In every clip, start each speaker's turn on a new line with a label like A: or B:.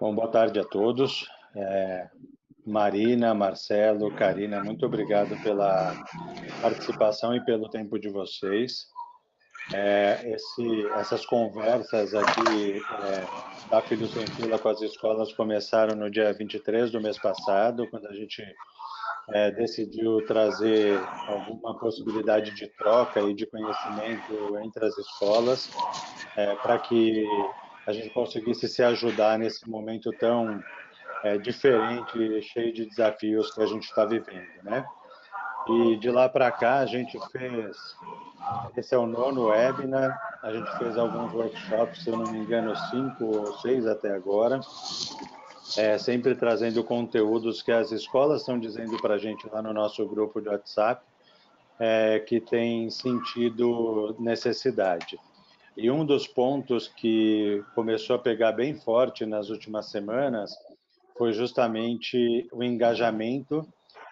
A: Bom, boa tarde a todos. É, Marina, Marcelo, Karina, muito obrigado pela participação e pelo tempo de vocês. É, esse, essas conversas aqui é, da Filhos em Fila com as escolas começaram no dia 23 do mês passado, quando a gente é, decidiu trazer alguma possibilidade de troca e de conhecimento entre as escolas, é, para que a gente conseguisse se ajudar nesse momento tão é, diferente, cheio de desafios que a gente está vivendo, né? E de lá para cá a gente fez, esse é o nono webinar, a gente fez alguns workshops, se eu não me engano, cinco ou seis até agora, é, sempre trazendo conteúdos que as escolas estão dizendo para a gente lá no nosso grupo de WhatsApp, é, que tem sentido necessidade. E um dos pontos que começou a pegar bem forte nas últimas semanas foi justamente o engajamento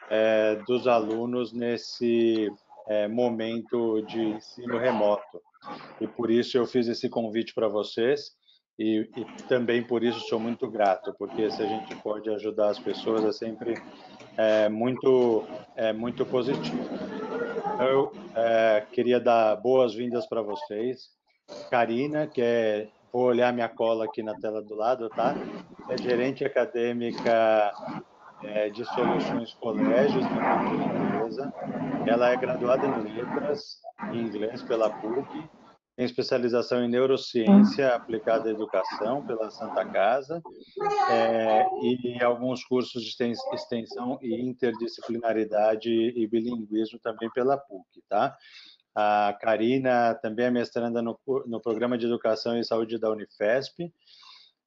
A: é, dos alunos nesse é, momento de ensino remoto. E por isso eu fiz esse convite para vocês e, e, também por isso sou muito grato, porque se a gente pode ajudar as pessoas é sempre é, muito, é, muito positivo. Eu é, queria dar boas-vindas para vocês. Karina, que é vou olhar minha cola aqui na tela do lado, tá? É gerente acadêmica é, de soluções colégios da empresa. Ela é graduada em letras em inglês pela PUC, tem especialização em neurociência aplicada à educação pela Santa Casa é, e alguns cursos de extensão e interdisciplinaridade e bilinguismo também pela PUC, tá? A Karina também é mestranda no, no Programa de Educação e Saúde da Unifesp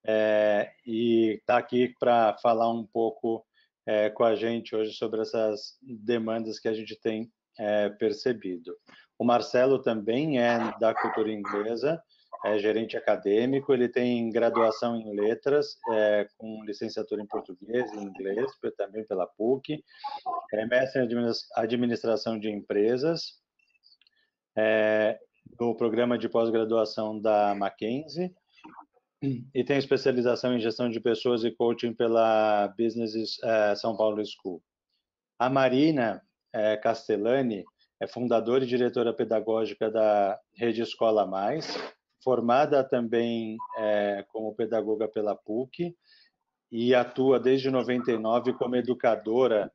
A: é, e está aqui para falar um pouco é, com a gente hoje sobre essas demandas que a gente tem é, percebido. O Marcelo também é da cultura inglesa, é gerente acadêmico, ele tem graduação em letras, é, com licenciatura em português e inglês, também pela PUC, é mestre em administração de empresas, é, no programa de pós-graduação da Mackenzie e tem especialização em gestão de pessoas e coaching pela Business é, São Paulo School. A Marina é, Castellani é fundadora e diretora pedagógica da Rede Escola Mais, formada também é, como pedagoga pela PUC e atua desde 99 como educadora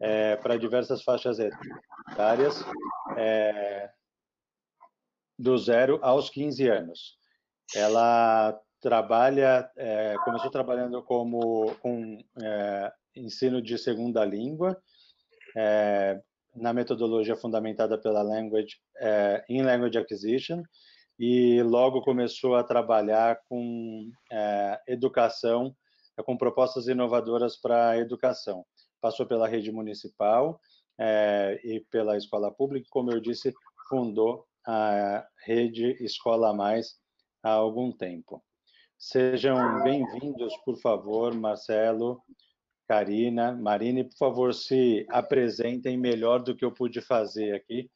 A: é, para diversas faixas etárias, é, do zero aos 15 anos. Ela trabalha, é, começou trabalhando como com é, ensino de segunda língua, é, na metodologia fundamentada pela Language, é, in Language Acquisition, e logo começou a trabalhar com é, educação, com propostas inovadoras para a educação. Passou pela rede municipal é, e pela escola pública, como eu disse, fundou a rede Escola Mais há algum tempo. Sejam bem-vindos, por favor, Marcelo, Karina, Marina, e por favor se apresentem melhor do que eu pude fazer aqui.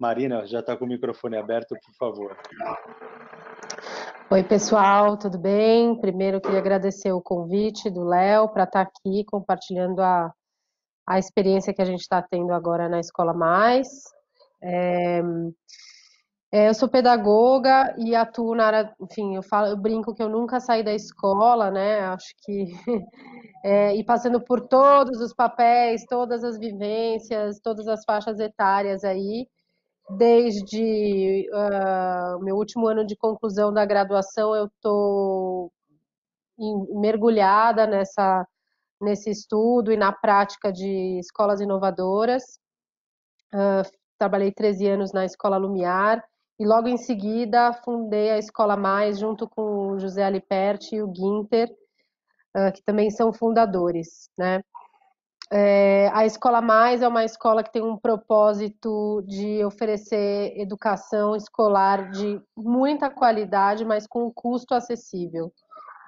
A: Marina, já está com o microfone aberto, por favor.
B: Oi, pessoal, tudo bem? Primeiro, queria agradecer o convite do Léo para estar tá aqui compartilhando a, a experiência que a gente está tendo agora na Escola Mais. É, é, eu sou pedagoga e atuo na área, enfim, eu, falo, eu brinco que eu nunca saí da escola, né? Acho que é, e passando por todos os papéis, todas as vivências, todas as faixas etárias aí, desde uh, meu último ano de conclusão da graduação, eu estou mergulhada nessa nesse estudo e na prática de escolas inovadoras. Uh, trabalhei 13 anos na Escola Lumiar e logo em seguida fundei a Escola Mais junto com o José Aliperti e o Guinter, que também são fundadores, né? É, a Escola Mais é uma escola que tem um propósito de oferecer educação escolar de muita qualidade, mas com um custo acessível.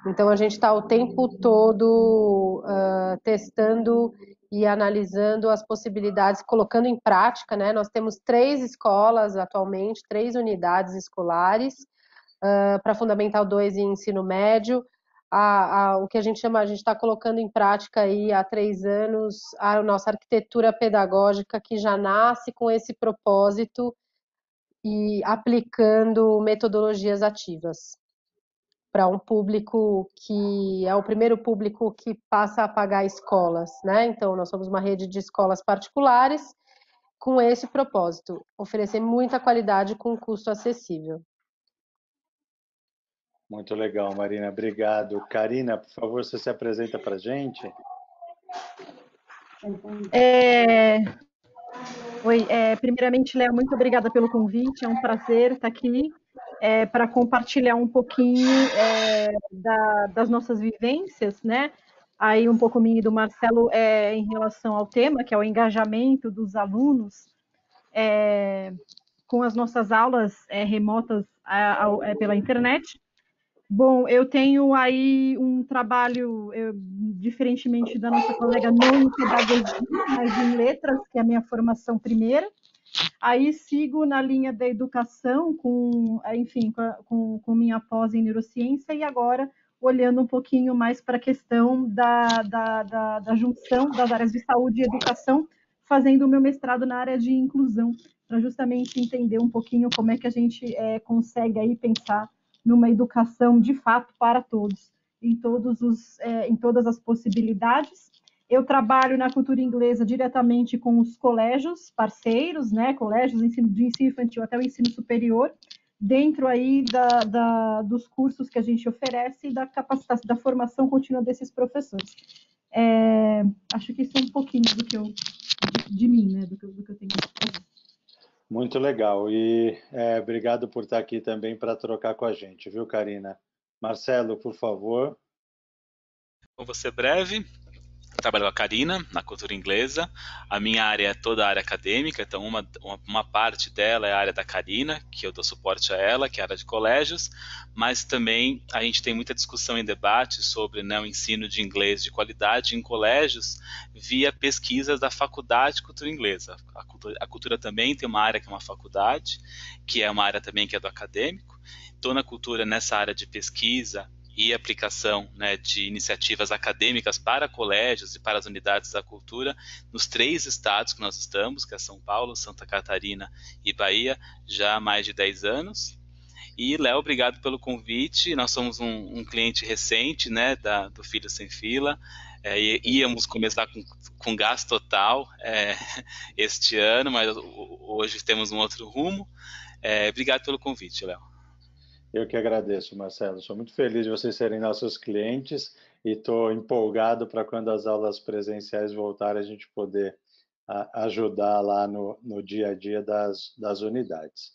B: Então, a gente está o tempo todo uh, testando e analisando as possibilidades, colocando em prática, né? Nós temos três escolas atualmente, três unidades escolares, uh, para Fundamental 2 e ensino médio. a, a, o que a gente chama, a gente está colocando em prática aí há três anos a nossa arquitetura pedagógica que já nasce com esse propósito e aplicando metodologias ativas para um público que é o primeiro público que passa a pagar escolas, né? Então nós somos uma rede de escolas particulares com esse propósito, oferecer muita qualidade com custo acessível.
A: Muito legal, Marina. Obrigado. Karina, por favor, você se apresenta para a gente.
C: É... Oi, é, primeiramente, Léo, muito obrigada pelo convite. É um prazer estar aqui é, para compartilhar um pouquinho é, da, das nossas vivências, né? Aí um pouco minha e do Marcelo é, em relação ao tema, que é o engajamento dos alunos é, com as nossas aulas é, remotas a, a, é, pela internet. Bom, eu tenho aí um trabalho, eu, diferentemente da nossa colega, não em pedagogia, mas em letras, que é a minha formação primeira. Aí sigo na linha da educação, com, enfim, com, com minha pós em neurociência, e agora olhando um pouquinho mais para a questão da, da, da, da junção das áreas de saúde e educação, fazendo o meu mestrado na área de inclusão, para justamente entender um pouquinho como é que a gente é, consegue aí pensar numa educação de fato para todos, em, todos os, é, em todas as possibilidades. Eu trabalho na cultura inglesa diretamente com os colégios parceiros, né, colégios de ensino, de ensino infantil até o ensino superior, dentro aí da, da, dos cursos que a gente oferece e da capacitação, da formação contínua desses professores. É, acho que isso é um pouquinho do que eu, de mim, né, do que, do que eu tenho
A: muito legal. E é, obrigado por estar aqui também para trocar com a gente, viu, Karina? Marcelo, por favor.
D: Vou ser breve trabalho com a Karina na cultura inglesa. A minha área é toda a área acadêmica, então uma, uma, uma, parte dela é a área da Karina, que eu dou suporte a ela, que é a área de colégios, mas também a gente tem muita discussão e debate sobre né, o ensino de inglês de qualidade em colégios via pesquisas da Faculdade de Cultura Inglesa. A cultura, a cultura também tem uma área que é uma faculdade, que é uma área também que é do acadêmico. Estou na cultura nessa área de pesquisa e aplicação né, de iniciativas acadêmicas para colégios e para as unidades da cultura nos três estados que nós estamos, que é São Paulo, Santa Catarina e Bahia, já há mais de 10 anos. E, Léo, obrigado pelo convite. Nós somos um, um cliente recente né, da, do Filho Sem Fila. É, íamos começar com, com gás total é, este ano, mas hoje temos um outro rumo. É, obrigado pelo convite, Léo.
A: Eu que agradeço, Marcelo. Sou muito feliz de vocês serem nossos clientes e estou empolgado para quando as aulas presenciais voltarem a gente poder ajudar lá no, no dia a dia das, das unidades.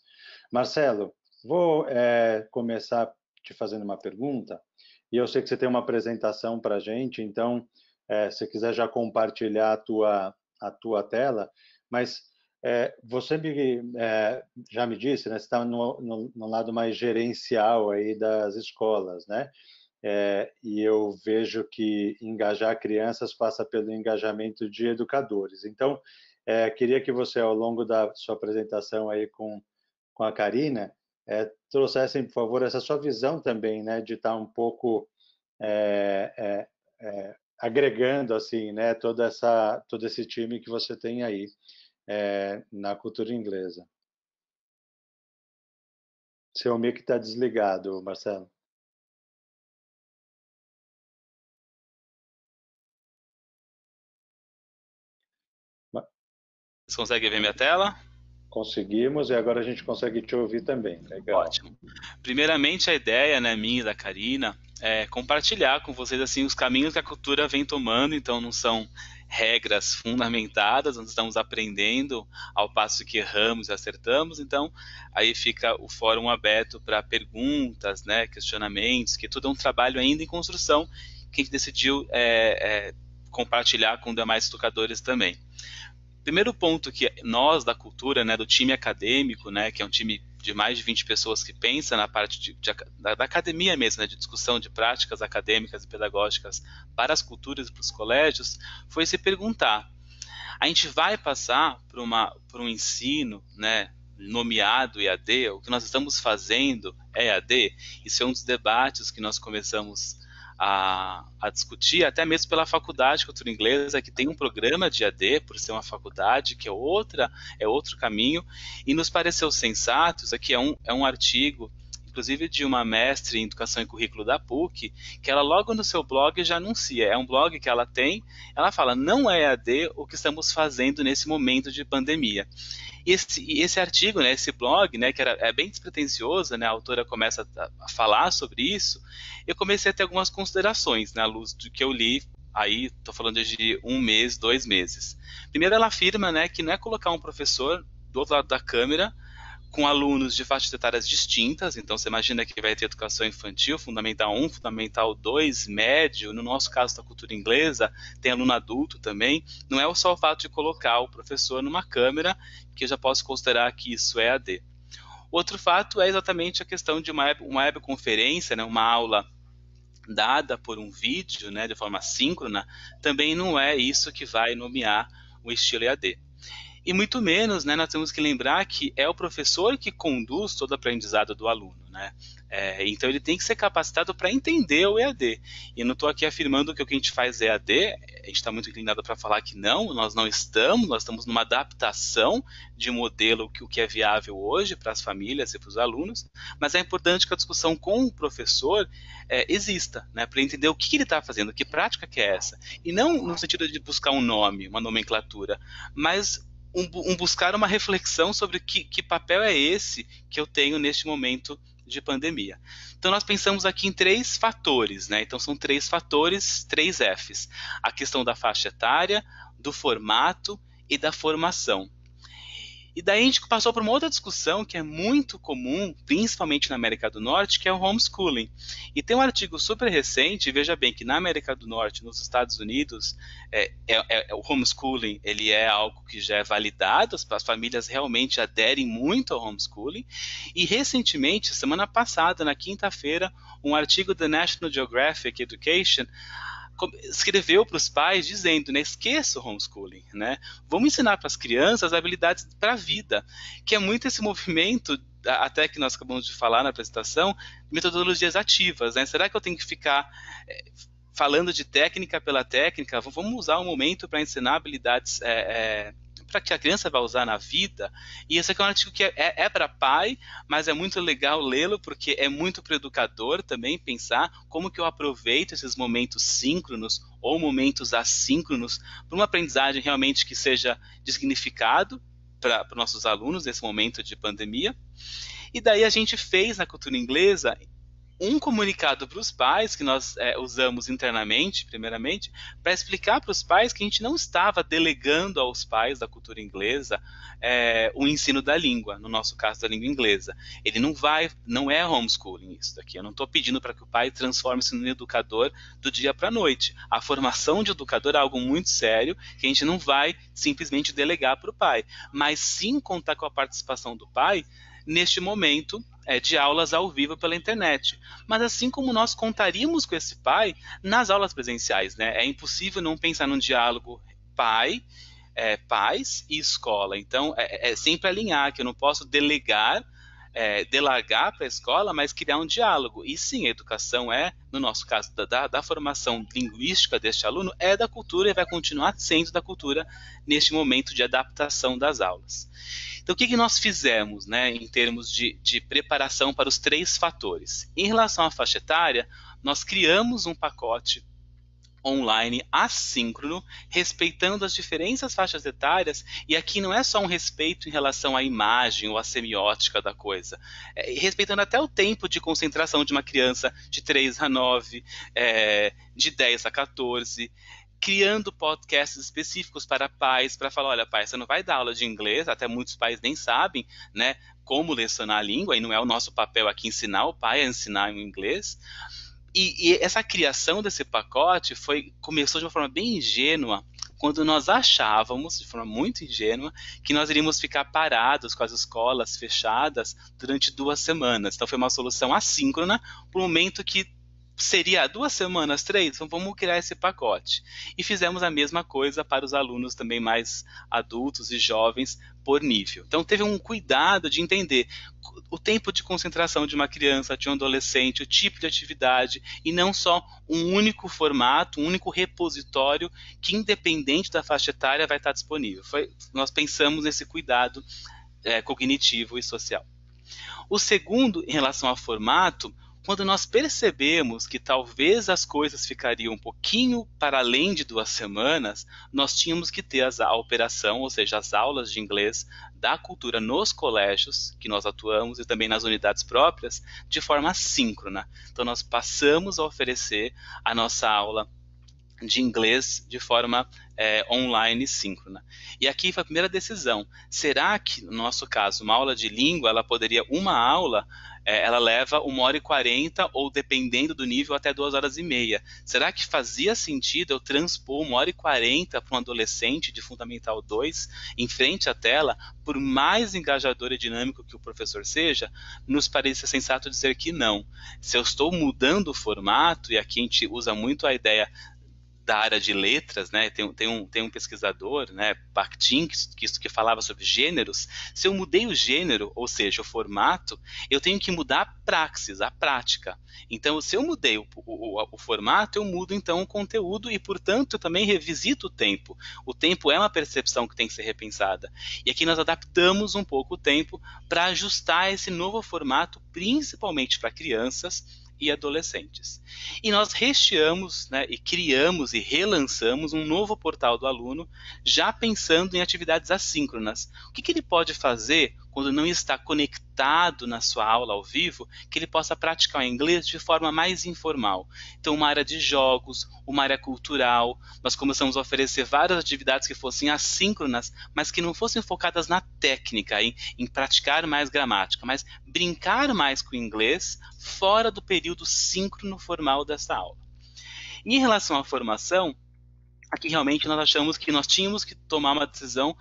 A: Marcelo, vou é, começar te fazendo uma pergunta e eu sei que você tem uma apresentação para a gente, então é, se quiser já compartilhar a tua, a tua tela, mas é, você me, é, já me disse, né, você está no, no, no, lado mais gerencial aí das escolas, né? É, e eu vejo que engajar crianças passa pelo engajamento de educadores. Então, é, queria que você, ao longo da sua apresentação aí com, com a Karina, é, trouxessem, por favor, essa sua visão também, né, de estar tá um pouco é, agregando assim, né, toda essa todo esse time que você tem aí é, na cultura inglesa. Seu mic está desligado, Marcelo.
D: Você consegue ver minha tela?
A: Conseguimos e agora a gente consegue te ouvir também. Legal.
D: Ótimo. Primeiramente, a ideia, né, minha e da Karina, é compartilhar com vocês assim os caminhos que a cultura vem tomando. Então, não são regras fundamentadas, nós estamos aprendendo ao passo que erramos e acertamos, então aí fica o fórum aberto para perguntas, né, questionamentos, que tudo é um trabalho ainda em construção que a gente decidiu é, é, compartilhar com demais tocadores também. Primeiro ponto que nós da cultura, né, do time acadêmico, né, que é um time de mais de 20 pessoas que pensa na parte de, de, da, da, academia mesmo, né, de discussão de práticas acadêmicas e pedagógicas para as culturas e para os colégios, foi se perguntar: a gente vai passar por, uma, por um ensino né, nomeado EAD? O que nós estamos fazendo é EAD? Isso é um dos debates que nós começamos a, a, discutir, até mesmo pela faculdade de cultura inglesa, que tem um programa de AD, por ser uma faculdade, que é outra, é outro caminho, e nos pareceu sensato, isso aqui é um, é um artigo, inclusive de uma mestre em educação e currículo da PUC, que ela logo no seu blog já anuncia, é um blog que ela tem, ela fala, não é AD o que estamos fazendo nesse momento de pandemia. E esse, esse artigo, né, esse blog, né, que era, é bem despretensioso, né, a autora começa a, a falar sobre isso, eu comecei a ter algumas considerações na né, luz do que eu li aí estou falando de um mês, dois meses. Primeiro, ela afirma né, que não é colocar um professor do outro lado da câmera com alunos de faixas etárias distintas, então você imagina que vai ter educação infantil, fundamental 1, fundamental 2, médio, no nosso caso da cultura inglesa, tem aluno adulto também, não é só o fato de colocar o professor numa câmera, que eu já posso considerar que isso é AD. Outro fato é exatamente a questão de uma, uma webconferência, né, uma aula dada por um vídeo, né, de forma síncrona, também não é isso que vai nomear o estilo EAD. E muito menos, né, nós temos que lembrar que é o professor que conduz todo o aprendizado do aluno. Né? É, então ele tem que ser capacitado para entender o EAD. E não estou aqui afirmando que o que a gente faz é EAD, a gente está muito inclinado para falar que não, nós não estamos, nós estamos numa adaptação de modelo que o que é viável hoje para as famílias e para os alunos, mas é importante que a discussão com o professor é, exista, né, para entender o que ele está fazendo, que prática que é essa. E não no sentido de buscar um nome, uma nomenclatura, mas um, um buscar uma reflexão sobre que, que papel é esse que eu tenho neste momento de pandemia. Então nós pensamos aqui em três fatores, né? Então são três fatores, três Fs: a questão da faixa etária, do formato e da formação. E daí a gente passou por uma outra discussão que é muito comum, principalmente na América do Norte, que é o homeschooling. E tem um artigo super recente, veja bem que na América do Norte, nos Estados Unidos, é, é, é, o homeschooling ele é algo que já é validado, as, as famílias realmente aderem muito ao homeschooling. E recentemente, semana passada, na quinta-feira, um artigo da National Geographic Education escreveu para os pais dizendo, né, esqueça o homeschooling, né? Vamos ensinar para as crianças habilidades para a vida, que é muito esse movimento até que nós acabamos de falar na apresentação, metodologias ativas, né? Será que eu tenho que ficar é, falando de técnica pela técnica? Vamos usar um momento para ensinar habilidades é, é, para que a criança vai usar na vida. E esse aqui é um artigo que é, é, é para pai, mas é muito legal lê-lo porque é muito para educador também pensar como que eu aproveito esses momentos síncronos ou momentos assíncronos para uma aprendizagem realmente que seja de significado para nossos alunos nesse momento de pandemia. E daí a gente fez na cultura inglesa um comunicado para os pais que nós é, usamos internamente, primeiramente, para explicar para os pais que a gente não estava delegando aos pais da cultura inglesa é, o ensino da língua, no nosso caso da língua inglesa. Ele não vai, não é homeschooling isso daqui. Eu não estou pedindo para que o pai transforme-se num educador do dia para a noite. A formação de educador é algo muito sério que a gente não vai simplesmente delegar para o pai, mas sim contar com a participação do pai neste momento é, de aulas ao vivo pela internet. Mas assim como nós contaríamos com esse pai nas aulas presenciais, né? É impossível não pensar num diálogo pai, é, pais e escola. Então é, é sempre alinhar que eu não posso delegar é, delargar para a escola, mas criar um diálogo. E sim, a educação é, no nosso caso, da, da, formação linguística deste aluno, é da cultura e vai continuar sendo da cultura neste momento de adaptação das aulas. Então, o que, que nós fizemos né, em termos de, de preparação para os três fatores? Em relação à faixa etária, nós criamos um pacote online assíncrono, respeitando as diferentes faixas etárias, e aqui não é só um respeito em relação à imagem ou à semiótica da coisa, é, respeitando até o tempo de concentração de uma criança de 3 a 9, é, de 10 a 14, criando podcasts específicos para pais, para falar, olha, pai, você não vai dar aula de inglês, até muitos pais nem sabem, né, como lecionar a língua, e não é o nosso papel aqui ensinar o pai a ensinar o inglês. E, e essa criação desse pacote foi começou de uma forma bem ingênua, quando nós achávamos, de forma muito ingênua, que nós iríamos ficar parados com as escolas fechadas durante duas semanas. Então foi uma solução assíncrona para o momento que seria duas semanas, três? Então vamos criar esse pacote. E fizemos a mesma coisa para os alunos também mais adultos e jovens por nível. Então teve um cuidado de entender o tempo de concentração de uma criança, de um adolescente, o tipo de atividade e não só um único formato, um único repositório que independente da faixa etária vai estar disponível. Foi, nós pensamos nesse cuidado é, cognitivo e social. O segundo, em relação ao formato, quando nós percebemos que talvez as coisas ficariam um pouquinho para além de duas semanas, nós tínhamos que ter a operação, ou seja, as aulas de inglês da cultura nos colégios que nós atuamos e também nas unidades próprias, de forma síncrona. Então, nós passamos a oferecer a nossa aula de inglês de forma é, online síncrona. E aqui foi a primeira decisão. Será que, no nosso caso, uma aula de língua, ela poderia, uma aula, é, ela leva uma hora e quarenta, ou dependendo do nível, até duas horas e meia. Será que fazia sentido eu transpor uma hora e quarenta para um adolescente de Fundamental 2 em frente à tela, por mais engajador e dinâmico que o professor seja? Nos parece sensato dizer que não. Se eu estou mudando o formato, e aqui a gente usa muito a ideia da área de letras, né? Tem, tem, um, tem um pesquisador, né, Bakhtin, que, que, falava sobre gêneros. Se eu mudei o gênero, ou seja, o formato, eu tenho que mudar a praxis, a prática. Então, se eu mudei o, o, o, formato, eu mudo então o conteúdo e, portanto, eu também revisito o tempo. O tempo é uma percepção que tem que ser repensada. E aqui nós adaptamos um pouco o tempo para ajustar esse novo formato, principalmente para crianças e adolescentes. E nós recheamos né, e criamos e relançamos um novo portal do aluno, já pensando em atividades assíncronas. O que, que ele pode fazer quando não está conectado na sua aula ao vivo, que ele possa praticar o inglês de forma mais informal. Então, uma área de jogos, uma área cultural. Nós começamos a oferecer várias atividades que fossem assíncronas, mas que não fossem focadas na técnica, em, em praticar mais gramática, mas brincar mais com o inglês fora do período síncrono formal dessa aula. Em relação à formação, aqui realmente nós achamos que nós tínhamos que tomar uma decisão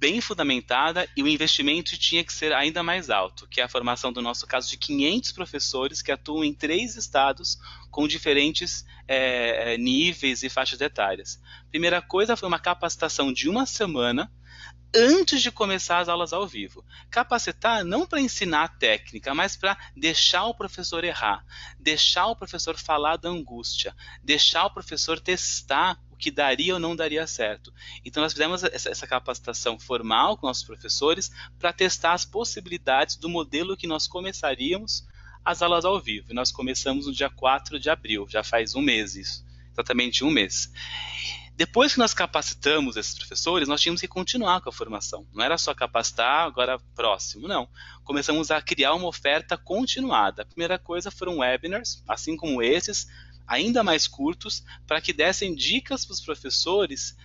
D: bem fundamentada e o investimento tinha que ser ainda mais alto, que é a formação do nosso caso de 500 professores que atuam em três estados com diferentes é, níveis e faixas etárias. Primeira coisa foi uma capacitação de uma semana antes de começar as aulas ao vivo. Capacitar não para ensinar a técnica, mas para deixar o professor errar, deixar o professor falar da angústia, deixar o professor testar que daria ou não daria certo. Então nós fizemos essa, capacitação formal com nossos professores para testar as possibilidades do modelo que nós começaríamos as aulas ao vivo. Nós começamos no dia 4 de abril, já faz um mês isso, exatamente um mês. Depois que nós capacitamos esses professores, nós tínhamos que continuar com a formação. Não era só capacitar, agora próximo, não. Começamos a criar uma oferta continuada. A primeira coisa foram webinars, assim como esses, ainda mais curtos, para que dessem dicas para os professores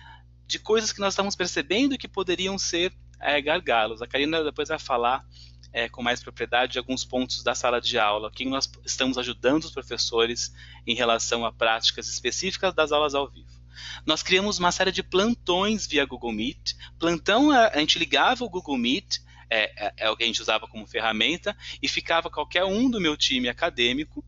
D: de coisas que nós estamos percebendo que poderiam ser é, gargalos. A Karina depois vai falar é, com mais propriedade de alguns pontos da sala de aula, que nós estamos ajudando os professores em relação a práticas específicas das aulas ao vivo. Nós criamos uma série de plantões via Google Meet. Plantão, a gente ligava o Google Meet, é, é, é o que a gente usava como ferramenta, e ficava qualquer um do meu time acadêmico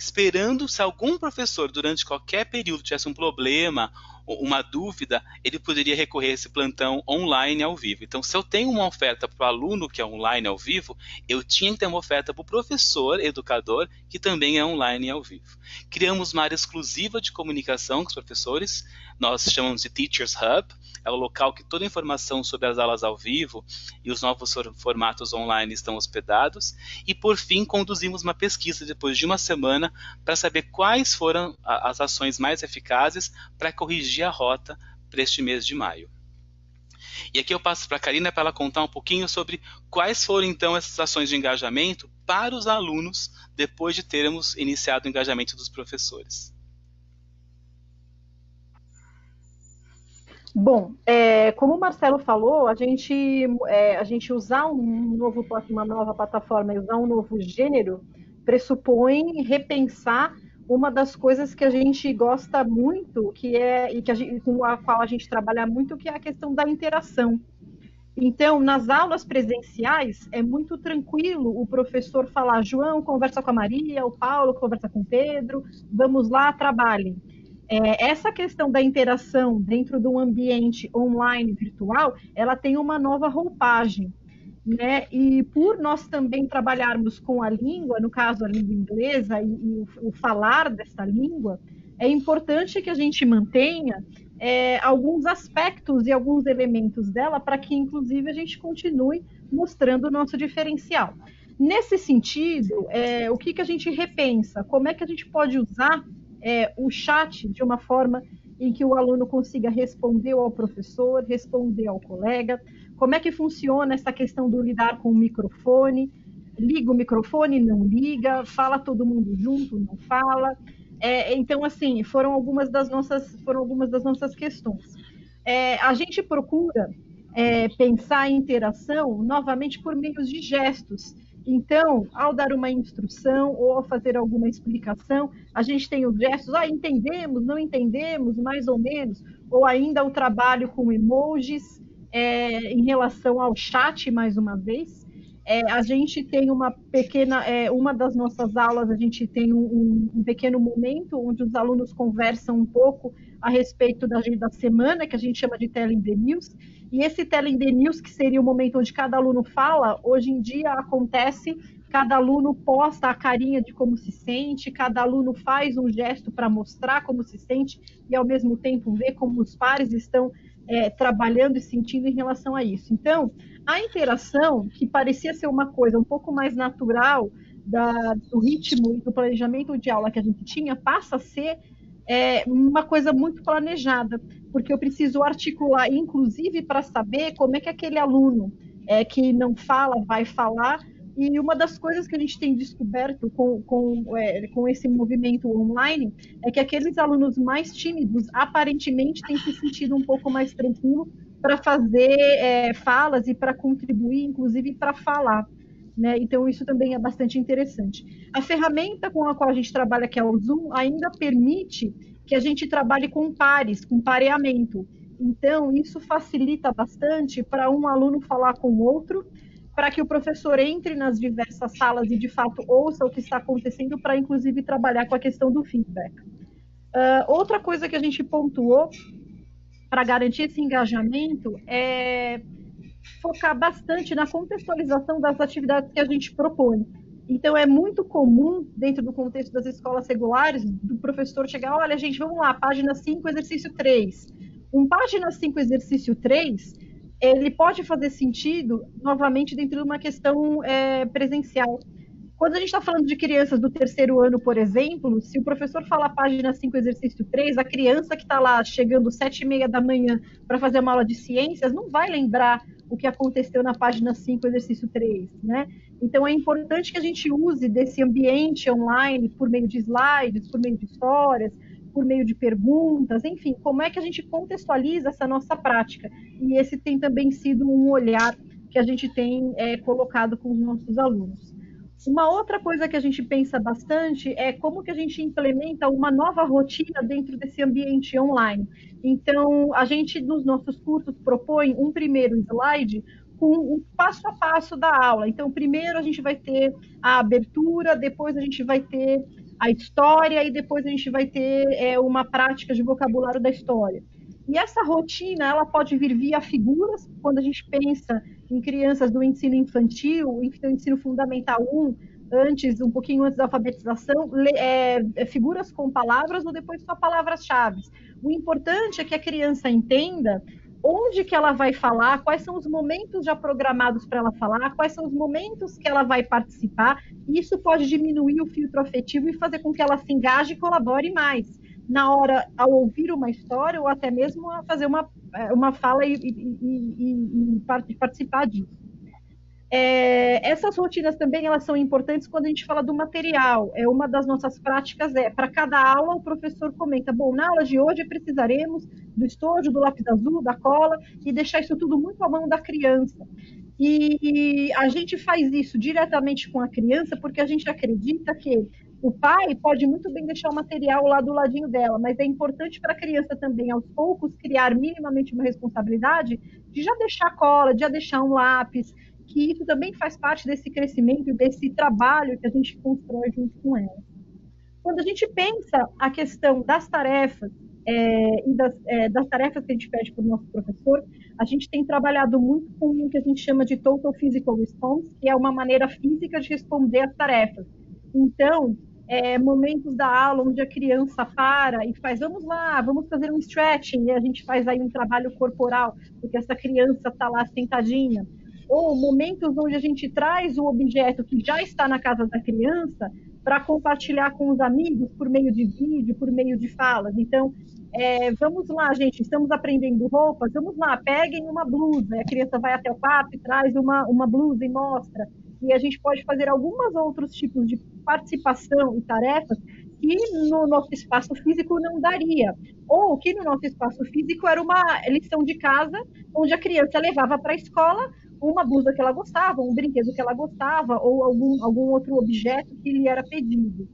D: esperando se algum professor durante qualquer período tivesse um problema uma dúvida, ele poderia recorrer a esse plantão online ao vivo. Então, se eu tenho uma oferta para o aluno que é online ao vivo, eu tinha que ter uma oferta para o professor, educador, que também é online ao vivo. Criamos uma área exclusiva de comunicação com os professores, nós chamamos de Teachers Hub, é o local que toda a informação sobre as aulas ao vivo e os novos formatos online estão hospedados. E, por fim, conduzimos uma pesquisa depois de uma semana para saber quais foram as ações mais eficazes para corrigir a rota para este mês de maio. E aqui eu passo para a Karina para ela contar um pouquinho sobre quais foram então essas ações de engajamento para os alunos depois de termos iniciado o engajamento dos professores.
C: Bom, é, como o Marcelo falou, a gente, é, a gente usar um novo, uma nova plataforma e usar um novo gênero pressupõe repensar uma das coisas que a gente gosta muito, que é e que a gente, com a qual a gente trabalha muito, que é a questão da interação. Então, nas aulas presenciais, é muito tranquilo o professor falar: João, conversa com a Maria, o Paulo, conversa com o Pedro, vamos lá, trabalhem. É, essa questão da interação dentro de um ambiente online virtual, ela tem uma nova roupagem. Né? E por nós também trabalharmos com a língua, no caso a língua inglesa, e, e o, o, falar dessa língua, é importante que a gente mantenha é, alguns aspectos e alguns elementos dela para que, inclusive, a gente continue mostrando o nosso diferencial. Nesse sentido, é, o que, que a gente repensa? Como é que a gente pode usar é, o chat de uma forma em que o aluno consiga responder ao professor, responder ao colega? Como é que funciona essa questão do lidar com o microfone? Liga o microfone, não liga, fala todo mundo junto, não fala. É, então, assim, foram algumas das nossas, foram algumas das nossas questões. É, a gente procura é, pensar a interação novamente por meios de gestos. Então, ao dar uma instrução ou ao fazer alguma explicação, a gente tem os gestos, ah, entendemos, não entendemos, mais ou menos, ou ainda o trabalho com emojis é, em relação ao chat, mais uma vez. É, a gente tem uma pequena, é, uma das nossas aulas, a gente tem um, um, pequeno momento onde os alunos conversam um pouco a respeito da, da semana, que a gente chama de the News, e esse Telling the News, que seria o momento onde cada aluno fala, hoje em dia acontece, cada aluno posta a carinha de como se sente, cada aluno faz um gesto para mostrar como se sente, e ao mesmo tempo ver como os pares estão é, trabalhando e sentindo em relação a isso. Então, a interação, que parecia ser uma coisa um pouco mais natural da, do ritmo e do planejamento de aula que a gente tinha, passa a ser é, uma coisa muito planejada, porque eu preciso articular, inclusive para saber como é que aquele aluno é, que não fala vai falar. E uma das coisas que a gente tem descoberto com, com, é, com esse movimento online é que aqueles alunos mais tímidos aparentemente têm se sentido um pouco mais tranquilo para fazer é, falas e para contribuir, inclusive para falar. Né? Então, isso também é bastante interessante. A ferramenta com a qual a gente trabalha, que é o Zoom, ainda permite que a gente trabalhe com pares, com pareamento. Então, isso facilita bastante para um aluno falar com o outro, para que o professor entre nas diversas salas e, de fato, ouça o que está acontecendo, para, inclusive, trabalhar com a questão do feedback. Uh, outra coisa que a gente pontuou para garantir esse engajamento é focar bastante na contextualização das atividades que a gente propõe. Então, é muito comum, dentro do contexto das escolas regulares, do professor chegar: olha, gente, vamos lá, página 5, exercício 3. Um página 5, exercício 3, ele pode fazer sentido, novamente, dentro de uma questão é, presencial. Quando a gente está falando de crianças do terceiro ano, por exemplo, se o professor fala página 5, exercício 3, a criança que está lá chegando sete e meia da manhã para fazer uma aula de ciências não vai lembrar o que aconteceu na página 5, exercício 3, né? Então é importante que a gente use desse ambiente online por meio de slides, por meio de histórias, por meio de perguntas, enfim, como é que a gente contextualiza essa nossa prática? E esse tem também sido um olhar que a gente tem é, colocado com os nossos alunos. Uma outra coisa que a gente pensa bastante é como que a gente implementa uma nova rotina dentro desse ambiente online. Então, a gente, nos nossos cursos, propõe um primeiro slide com o passo a passo da aula. Então, primeiro a gente vai ter a abertura, depois a gente vai ter a história e depois a gente vai ter é, uma prática de vocabulário da história. E essa rotina, ela pode vir via figuras, quando a gente pensa em crianças do ensino infantil, do ensino fundamental 1, antes, um pouquinho antes da alfabetização, é, é, figuras com palavras ou depois só palavras-chave. O importante é que a criança entenda onde que ela vai falar, quais são os momentos já programados para ela falar, quais são os momentos que ela vai participar. Isso pode diminuir o filtro afetivo e fazer com que ela se engaje e colabore mais na hora, ao ouvir uma história, ou até mesmo a fazer uma, é, uma fala e, e, e, e participar disso. É, essas rotinas também elas são importantes quando a gente fala do material. É uma das nossas práticas é para cada aula o professor comenta: bom, na aula de hoje precisaremos do estojo, do lápis azul, da cola e deixar isso tudo muito à mão da criança. E a gente faz isso diretamente com a criança porque a gente acredita que O pai pode muito bem deixar o material lá do ladinho dela, mas é importante para a criança também, aos poucos, criar minimamente uma responsabilidade de já deixar cola, de já deixar um lápis, que isso também faz parte desse crescimento, desse trabalho que a gente constrói junto com ela. Quando a gente pensa a questão das tarefas, é, e das, é, das, tarefas que a gente pede para o nosso professor, a gente tem trabalhado muito com o que a gente chama de Total Physical Response, que é uma maneira física de responder às tarefas. Então, é, momentos da aula onde a criança para e faz, vamos lá, vamos fazer um stretching, e a gente faz aí um trabalho corporal, porque essa criança está lá sentadinha. Ou momentos onde a gente traz o objeto que já está na casa da criança para compartilhar com os amigos por meio de vídeo, por meio de falas. Então, é, vamos lá, gente, estamos aprendendo roupas, vamos lá, peguem uma blusa. a criança vai até o quarto e traz uma, uma blusa e mostra. E a gente pode fazer alguns outros tipos de participação e tarefas que no nosso espaço físico não daria. Ou que no nosso espaço físico era uma lição de casa, onde a criança levava para a escola uma blusa que ela gostava, um brinquedo que ela gostava, ou algum, algum outro objeto que lhe era pedido.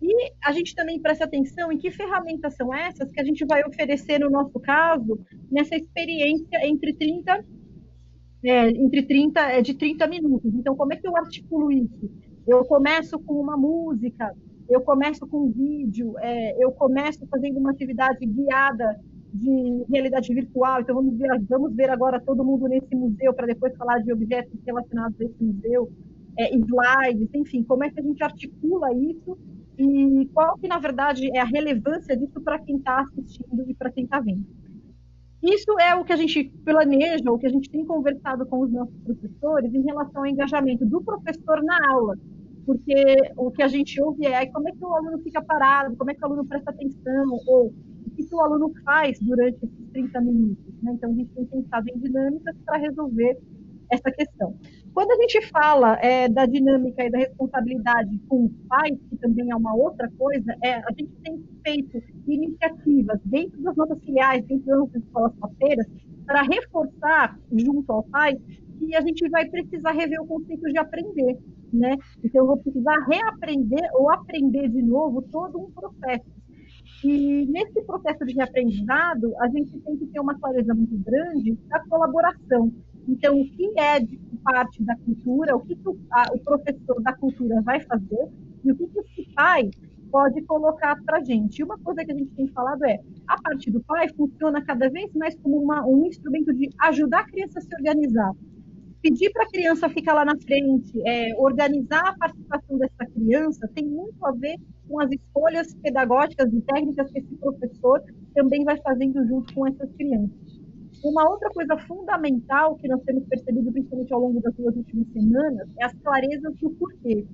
C: E a gente também presta atenção em que ferramentas são essas que a gente vai oferecer, no nosso caso, nessa experiência entre 30, é, entre 30, é, de 30 minutos. Então, como é que eu articulo isso? Eu começo com uma música, eu começo com um vídeo, é, eu começo fazendo uma atividade guiada de realidade virtual. Então, vamos ver, vamos ver agora todo mundo nesse museu para depois falar de objetos relacionados a esse museu, é, slides, enfim, como é que a gente articula isso e qual que, na verdade, é a relevância disso para quem está assistindo e para quem está vendo. Isso é o que a gente planeja, o que a gente tem conversado com os nossos professores em relação ao engajamento do professor na aula, porque o que a gente ouve é como é que o aluno fica parado, como é que o aluno presta atenção, ou que, que o aluno faz durante esses 30 minutos. Né? Então, a gente tem pensado em dinâmicas para resolver essa questão. Quando a gente fala é, da dinâmica e da responsabilidade com os pais, que também é uma outra coisa, é, a gente tem feito iniciativas dentro das nossas filiais, dentro das nossas escolas parceiras, para reforçar junto ao pai que a gente vai precisar rever o conceito de aprender, né? Então, eu vou precisar reaprender ou aprender de novo todo um processo. E nesse processo de reaprendizado, a gente tem que ter uma clareza muito grande da colaboração. Então, o que é de parte da cultura, o que, que o, a, o, professor da cultura vai fazer e o que, que esse pai pode colocar para a gente. E uma coisa que a gente tem falado é, a parte do pai funciona cada vez mais como uma, um instrumento de ajudar a criança a se organizar pedir para a criança ficar lá na frente, é, organizar a participação dessa criança, tem muito a ver com as escolhas pedagógicas e técnicas que esse professor também vai fazendo junto com essas crianças. Uma outra coisa fundamental que nós temos percebido, principalmente ao longo das duas últimas semanas, é as clarezas do porquê.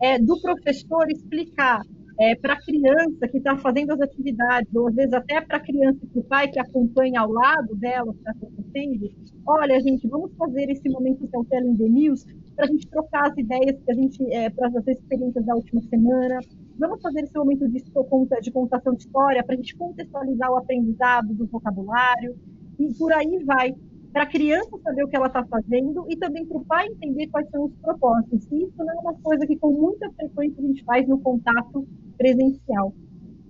C: É, do professor explicar é, para a criança que está fazendo as atividades, ou às vezes até para a criança e para o pai que acompanha ao lado dela o que está acontecendo, olha, gente, vamos fazer esse momento que é o Telling the News para a gente trocar as ideias que a gente, é, para as experiências da última semana, vamos fazer esse momento de, de contação de história para a gente contextualizar o aprendizado do vocabulário, e por aí vai para a criança saber o que ela está fazendo e também para o pai entender quais são os propósitos. E isso não é uma coisa que com muita frequência a gente faz no contato presencial.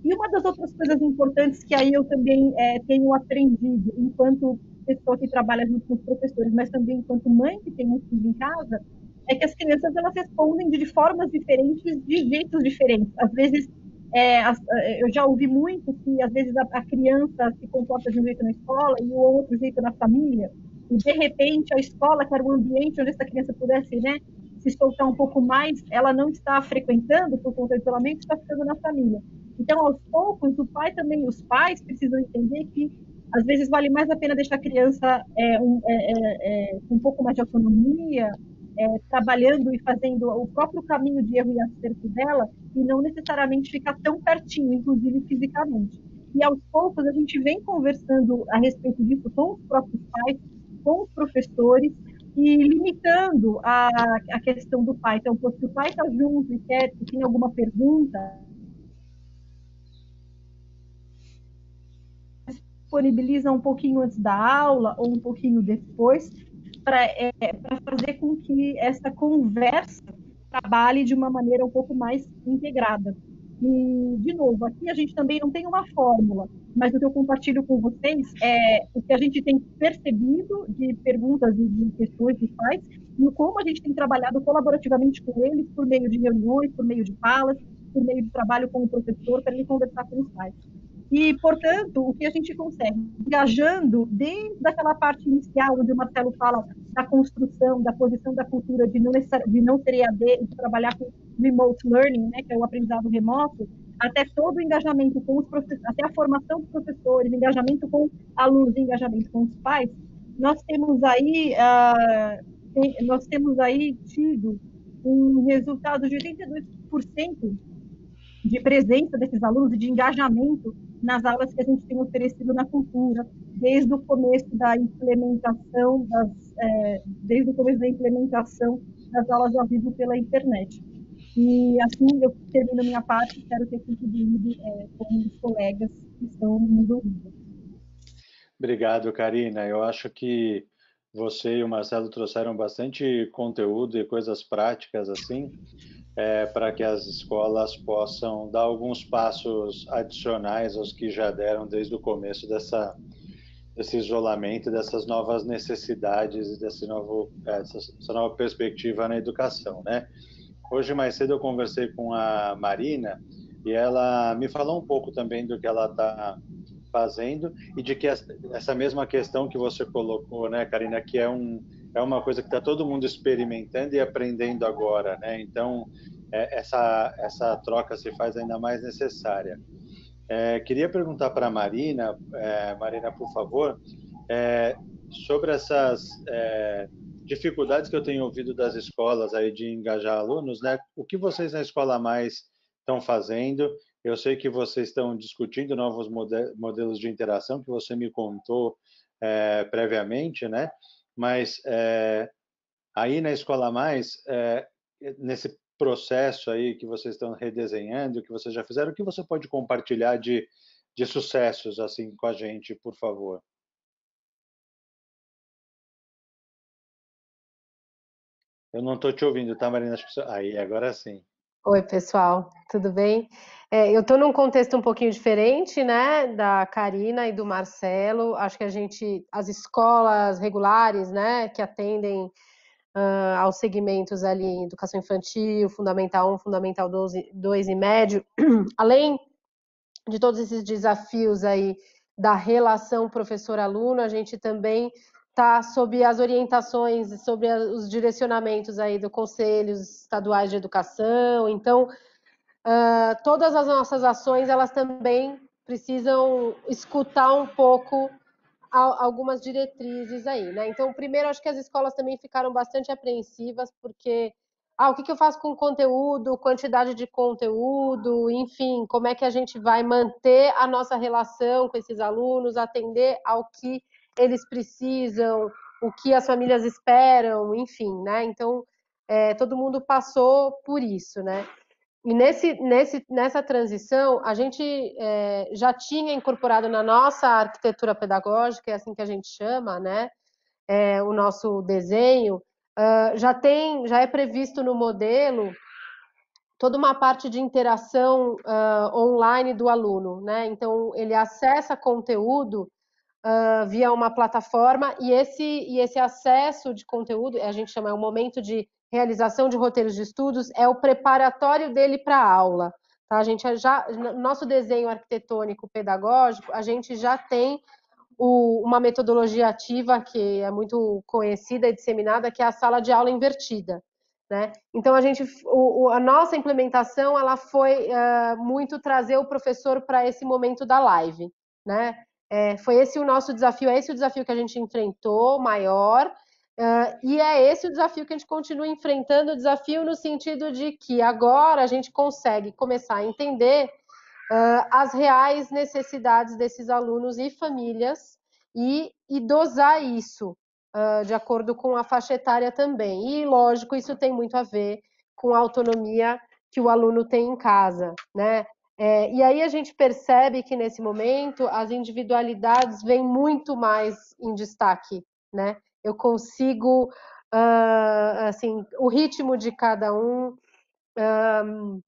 C: E uma das outras coisas importantes que aí eu também é, tenho aprendido, enquanto pessoa que trabalha junto com os professores, mas também enquanto mãe que tem um filho em casa, é que as crianças elas respondem de formas diferentes, de jeitos diferentes. Às vezes, é, eu já ouvi muito que às vezes a, a, criança se comporta de um jeito na escola e o outro jeito na família, e de repente a escola, que era um ambiente onde essa criança pudesse né, se soltar um pouco mais, ela não está frequentando por conta do isolamento, está ficando na família. Então, aos poucos, o pai também, os pais precisam entender que às vezes vale mais a pena deixar a criança é, um, é, é, é, um pouco mais de autonomia, é, trabalhando e fazendo o próprio caminho de erro e acerto dela, e não necessariamente ficar tão pertinho, inclusive fisicamente. E aos poucos a gente vem conversando a respeito disso com os próprios pais, com os professores, e limitando a, a questão do pai. Então, se o pai está junto e quer, e tem alguma pergunta, disponibiliza um pouquinho antes da aula ou um pouquinho depois, para é, fazer com que essa conversa trabalhe de uma maneira um pouco mais integrada. E, de novo, aqui a gente também não tem uma fórmula, mas o que eu compartilho com vocês é o que a gente tem percebido de perguntas e de questões dos pais e como a gente tem trabalhado colaborativamente com eles por meio de reuniões, por meio de falas, por meio de trabalho com o professor, para ele conversar com os pais. E, portanto, o que a gente consegue, engajando desde aquela parte inicial, onde o Marcelo fala da construção, da posição da cultura de não, de não ser EAD, de trabalhar com remote learning, né, que é o aprendizado remoto, até todo o engajamento com os professores, até a formação dos professores, engajamento com alunos, engajamento com os pais, nós temos aí, uh, nós temos aí tido um resultado de 82% de presença desses alunos e de engajamento nas aulas que a gente tem oferecido na cultura, desde o começo da implementação das, é, desde o começo da implementação das aulas ao vivo pela internet. E assim eu termino minha parte, espero ter contribuído é, com os colegas que estão nos ouvindo.
A: Obrigado, Karina. Eu acho que você e o Marcelo trouxeram bastante conteúdo e coisas práticas assim é, para que as escolas possam dar alguns passos adicionais aos que já deram desde o começo dessa desse isolamento, dessas novas necessidades, desse novo, é, essa nova perspectiva na educação, né? Hoje mais cedo eu conversei com a Marina e ela me falou um pouco também do que ela está fazendo e de que essa mesma questão que você colocou, né, Karina, que é um é uma coisa que está todo mundo experimentando e aprendendo agora, né? Então é, essa essa troca se faz ainda mais necessária. É, queria perguntar para Marina, é, Marina, por favor, é, sobre essas é, dificuldades que eu tenho ouvido das escolas aí de engajar alunos, né? O que vocês na Escola Mais estão fazendo? Eu sei que vocês estão discutindo novos modelos de interação que você me contou é, previamente, né? Mas é, aí na Escola Mais, é, nesse processo aí que vocês estão redesenhando, que vocês já fizeram, o que você pode compartilhar de, de sucessos assim com a gente, por favor? Eu não estou te ouvindo, tá, Marina? Aí, agora sim.
B: Oi, pessoal, tudo bem? É, eu estou num contexto um pouquinho diferente, né, da Karina e do Marcelo. Acho que a gente, as escolas regulares, né, que atendem uh, aos segmentos ali, educação infantil, fundamental 1, fundamental 12, 2 e médio, além de todos esses desafios aí da relação professor-aluno, a gente também está sob as orientações, sobre os direcionamentos aí do Conselhos Estaduais de Educação. Então, uh, todas as nossas ações elas também precisam escutar um pouco algumas diretrizes aí, né? Então, primeiro, acho que as escolas também ficaram bastante apreensivas, porque, ah, o que eu faço com conteúdo, quantidade de conteúdo, enfim, como é que a gente vai manter a nossa relação com esses alunos, atender ao que eles precisam, o que as famílias esperam, enfim, né? Então, é, todo mundo passou por isso, né? E nesse, nesse, nessa transição, a gente é, já tinha incorporado na nossa arquitetura pedagógica, é assim que a gente chama, né? É, o nosso desenho, uh, já tem, já é previsto no modelo toda uma parte de interação uh, online do aluno, né? Então ele acessa conteúdo uh, via uma plataforma e esse e esse acesso de conteúdo, a gente chama é um momento de realização de roteiros de estudos é o preparatório dele para a aula. Tá? A gente já, nosso desenho arquitetônico pedagógico, a gente já tem o, uma metodologia ativa que é muito conhecida e disseminada, que é a sala de aula invertida. Né? Então a gente, o, a nossa implementação, ela foi uh, muito trazer o professor para esse momento da live, né? É, foi esse o nosso desafio, é esse o desafio que a gente enfrentou maior Uh, e é esse o desafio que a gente continua enfrentando, o desafio no sentido de que agora a gente consegue começar a entender uh, as reais necessidades desses alunos e famílias e, e dosar isso uh, de acordo com a faixa etária também. E, lógico, isso tem muito a ver com a autonomia que o aluno tem em casa, né? É, e aí a gente percebe que nesse momento as individualidades vêm muito mais em destaque, né? eu consigo uh, assim, o ritmo de cada um. um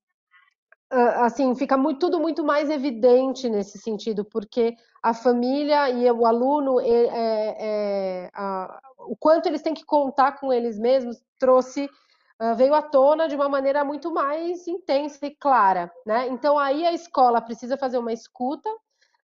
B: assim, fica muito, tudo muito mais evidente nesse sentido, porque a família e o aluno, é, é, a, o quanto eles têm que contar com eles mesmos, trouxe, uh, veio à tona de uma maneira muito mais intensa e clara, né? Então aí a escola precisa fazer uma escuta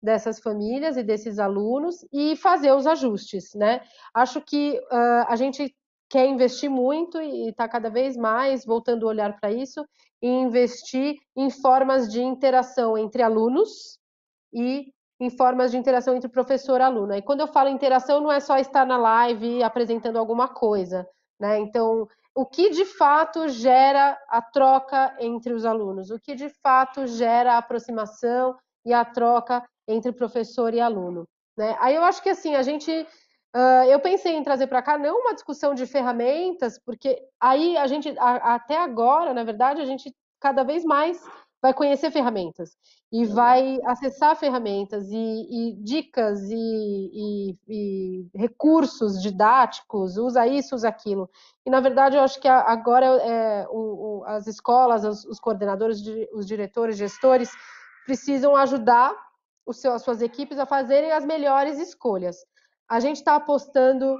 B: dessas famílias e desses alunos e fazer os ajustes, né? Acho que uh, a gente quer investir muito e está cada vez mais voltando o olhar para isso e investir em formas de interação entre alunos e em formas de interação entre professor e aluno. E quando eu falo interação, não é só estar na live apresentando alguma coisa, né? Então, o que de fato gera a troca entre os alunos, o que de fato gera a aproximação e a troca entre professor e aluno. Né? Aí eu acho que assim, a gente. Uh, eu pensei em trazer para cá não uma discussão de ferramentas, porque aí a gente, a, até agora, na verdade, a gente cada vez mais vai conhecer ferramentas e vai acessar ferramentas e, e dicas e, e, e, recursos didáticos, usa isso, usa aquilo. E na verdade eu acho que agora é, o, o, as escolas, os, os coordenadores, os diretores, gestores precisam ajudar seu, as suas equipes a fazerem as melhores escolhas. A gente está apostando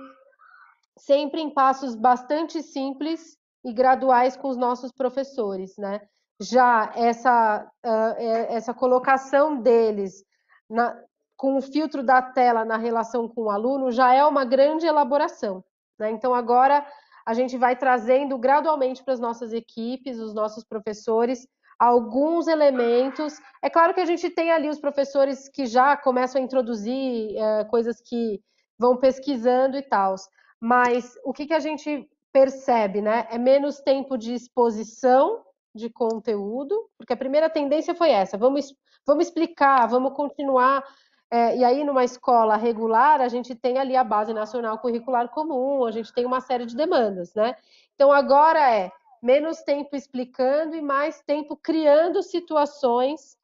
B: sempre em passos bastante simples e graduais com os nossos professores, né? Já essa, uh, essa colocação deles na, com o filtro da tela na relação com o aluno já é uma grande elaboração. Né? Então, agora a gente vai trazendo gradualmente para as nossas equipes, os nossos professores, alguns elementos. É claro que a gente tem ali os professores que já começam a introduzir é, coisas que vão pesquisando e tal, mas o que, que a gente percebe, né? É menos tempo de exposição de conteúdo, porque a primeira tendência foi essa: vamos, vamos explicar, vamos continuar. É, e aí, numa escola regular, a gente tem ali a Base Nacional Curricular Comum, a gente tem uma série de demandas, né? Então, agora é menos tempo explicando e mais tempo criando situações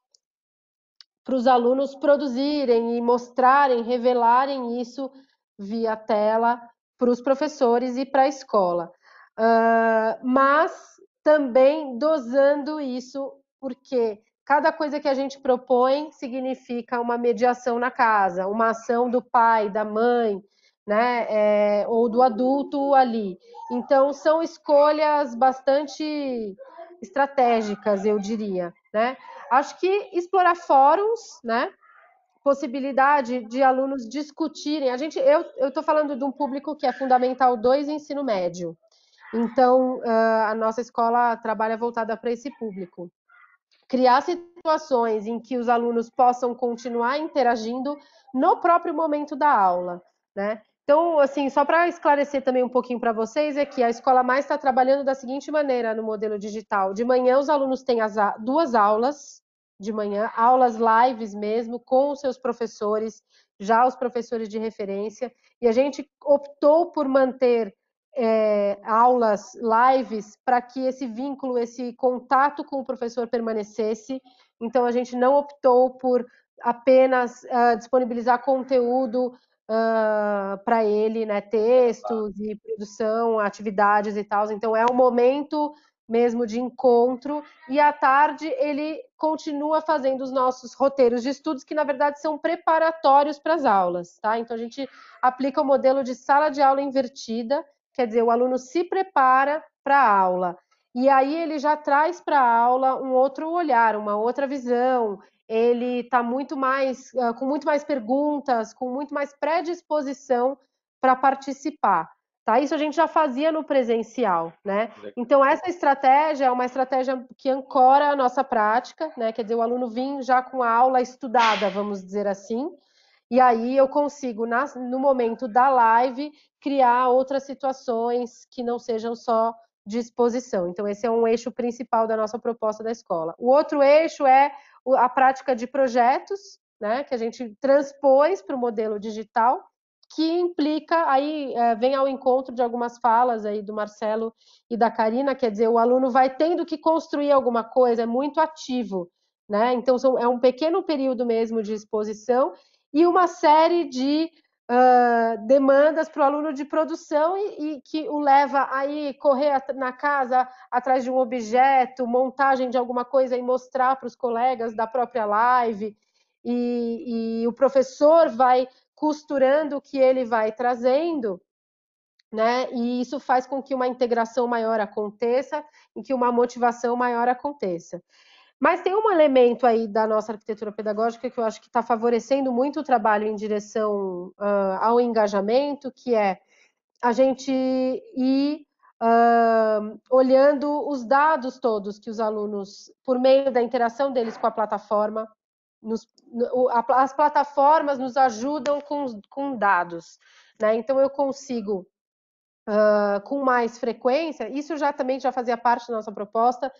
B: para os alunos produzirem e mostrarem, revelarem isso via tela para os professores e para a escola. Uh, mas também dosando isso, porque cada coisa que a gente propõe significa uma mediação na casa, uma ação do pai, da mãe, né? É, ou do adulto ali. Então, são escolhas bastante estratégicas, eu diria, né? Acho que explorar fóruns, né? Possibilidade de alunos discutirem. A gente, eu estou falando de um público que é fundamental 2 ensino médio. Então, a nossa escola trabalha voltada para esse público. Criar situações em que os alunos possam continuar interagindo no próprio momento da aula, né? Então, assim, só para esclarecer também um pouquinho para vocês, é que a Escola Mais está trabalhando da seguinte maneira no modelo digital. De manhã, os alunos têm as, duas aulas de manhã, aulas lives mesmo, com os seus professores, já os professores de referência, e a gente optou por manter é, aulas lives para que esse vínculo, esse contato com o professor permanecesse. Então, a gente não optou por apenas uh, disponibilizar conteúdo uh, ah, para ele, né, textos e produção, atividades e tal. Então é um momento mesmo de encontro e à tarde ele continua fazendo os nossos roteiros de estudos que na verdade são preparatórios para as aulas, tá? Então a gente aplica o modelo de sala de aula invertida, quer dizer, o aluno se prepara para a aula. E aí ele já traz para a aula um outro olhar, uma outra visão, ele está muito mais, uh, com muito mais perguntas, com muito mais predisposição para participar. Tá? Isso a gente já fazia no presencial, né? Então essa estratégia é uma estratégia que ancora a nossa prática, né? Quer dizer, o aluno vem já com a aula estudada, vamos dizer assim, e aí eu consigo, no momento da live, criar outras situações que não sejam só de exposição. Então, esse é um eixo principal da nossa proposta da escola. O outro eixo é a prática de projetos, né, que a gente transpôs para o modelo digital, que implica, aí é, vem ao encontro de algumas falas aí do Marcelo e da Karina, quer dizer, o aluno vai tendo que construir alguma coisa, é muito ativo, né? Então, são, é um pequeno período mesmo de exposição e uma série de uh, demandas para o aluno de produção e, e, que o leva a ir correr na casa atrás de um objeto, montagem de alguma coisa e mostrar para os colegas da própria live. E, e o professor vai costurando o que ele vai trazendo, né? E isso faz com que uma integração maior aconteça e que uma motivação maior aconteça. Mas tem um elemento aí da nossa arquitetura pedagógica que eu acho que está favorecendo muito o trabalho em direção uh, ao engajamento, que é a gente ir uh, olhando os dados todos que os alunos, por meio da interação deles com a plataforma, nos, as plataformas nos ajudam com, com dados. Né? Então, eu consigo uh, com mais frequência, isso já também já fazia parte da nossa proposta,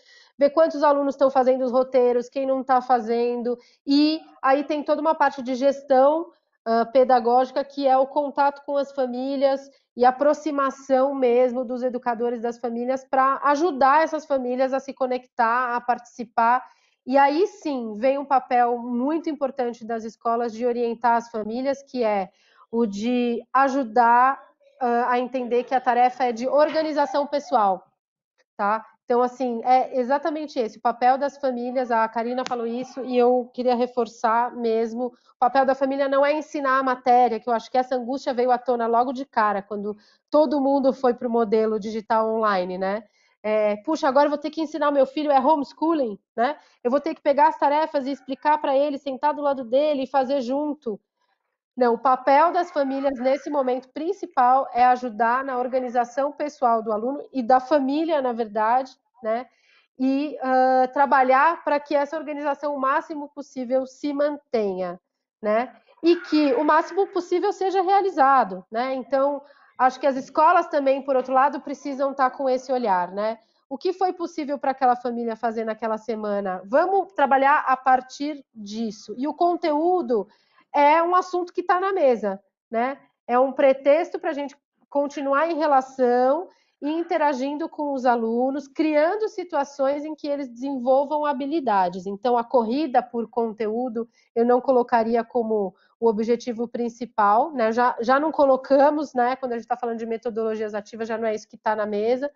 B: ver quantos alunos estão fazendo os roteiros, quem não está fazendo, e aí tem toda uma parte de gestão uh, pedagógica que é o contato com as famílias e aproximação mesmo dos educadores das famílias para ajudar essas famílias a se conectar, a participar. E aí sim vem um papel muito importante das escolas de orientar as famílias, que é o de ajudar a entender que a tarefa é de organização pessoal, tá? Então, assim, é exatamente esse, o papel das famílias, a Karina falou isso, e eu queria reforçar mesmo, o papel da família não é ensinar a matéria, que eu acho que essa angústia veio à tona logo de cara, quando todo mundo foi para o modelo digital online, né? É, puxa, agora eu vou ter que ensinar meu filho, é homeschooling, né? Eu vou ter que pegar as tarefas e explicar para ele, sentar do lado dele e fazer junto. Não, o papel das famílias nesse momento principal é ajudar na organização pessoal do aluno e da família, na verdade, né? E uh, trabalhar para que essa organização o máximo possível se mantenha, né? E que o máximo possível seja realizado, né? Então, acho que as escolas também, por outro lado, precisam estar com esse olhar, né? O que foi possível para aquela família fazer naquela semana? Vamos trabalhar a partir disso. E o conteúdo é um assunto que está na mesa, né? É um pretexto para a gente continuar em relação e interagindo com os alunos, criando situações em que eles desenvolvam habilidades. Então, a corrida por conteúdo eu não colocaria como o objetivo principal, né? Já, já não colocamos, né? Quando a gente está falando de metodologias ativas, já não é isso que está na mesa,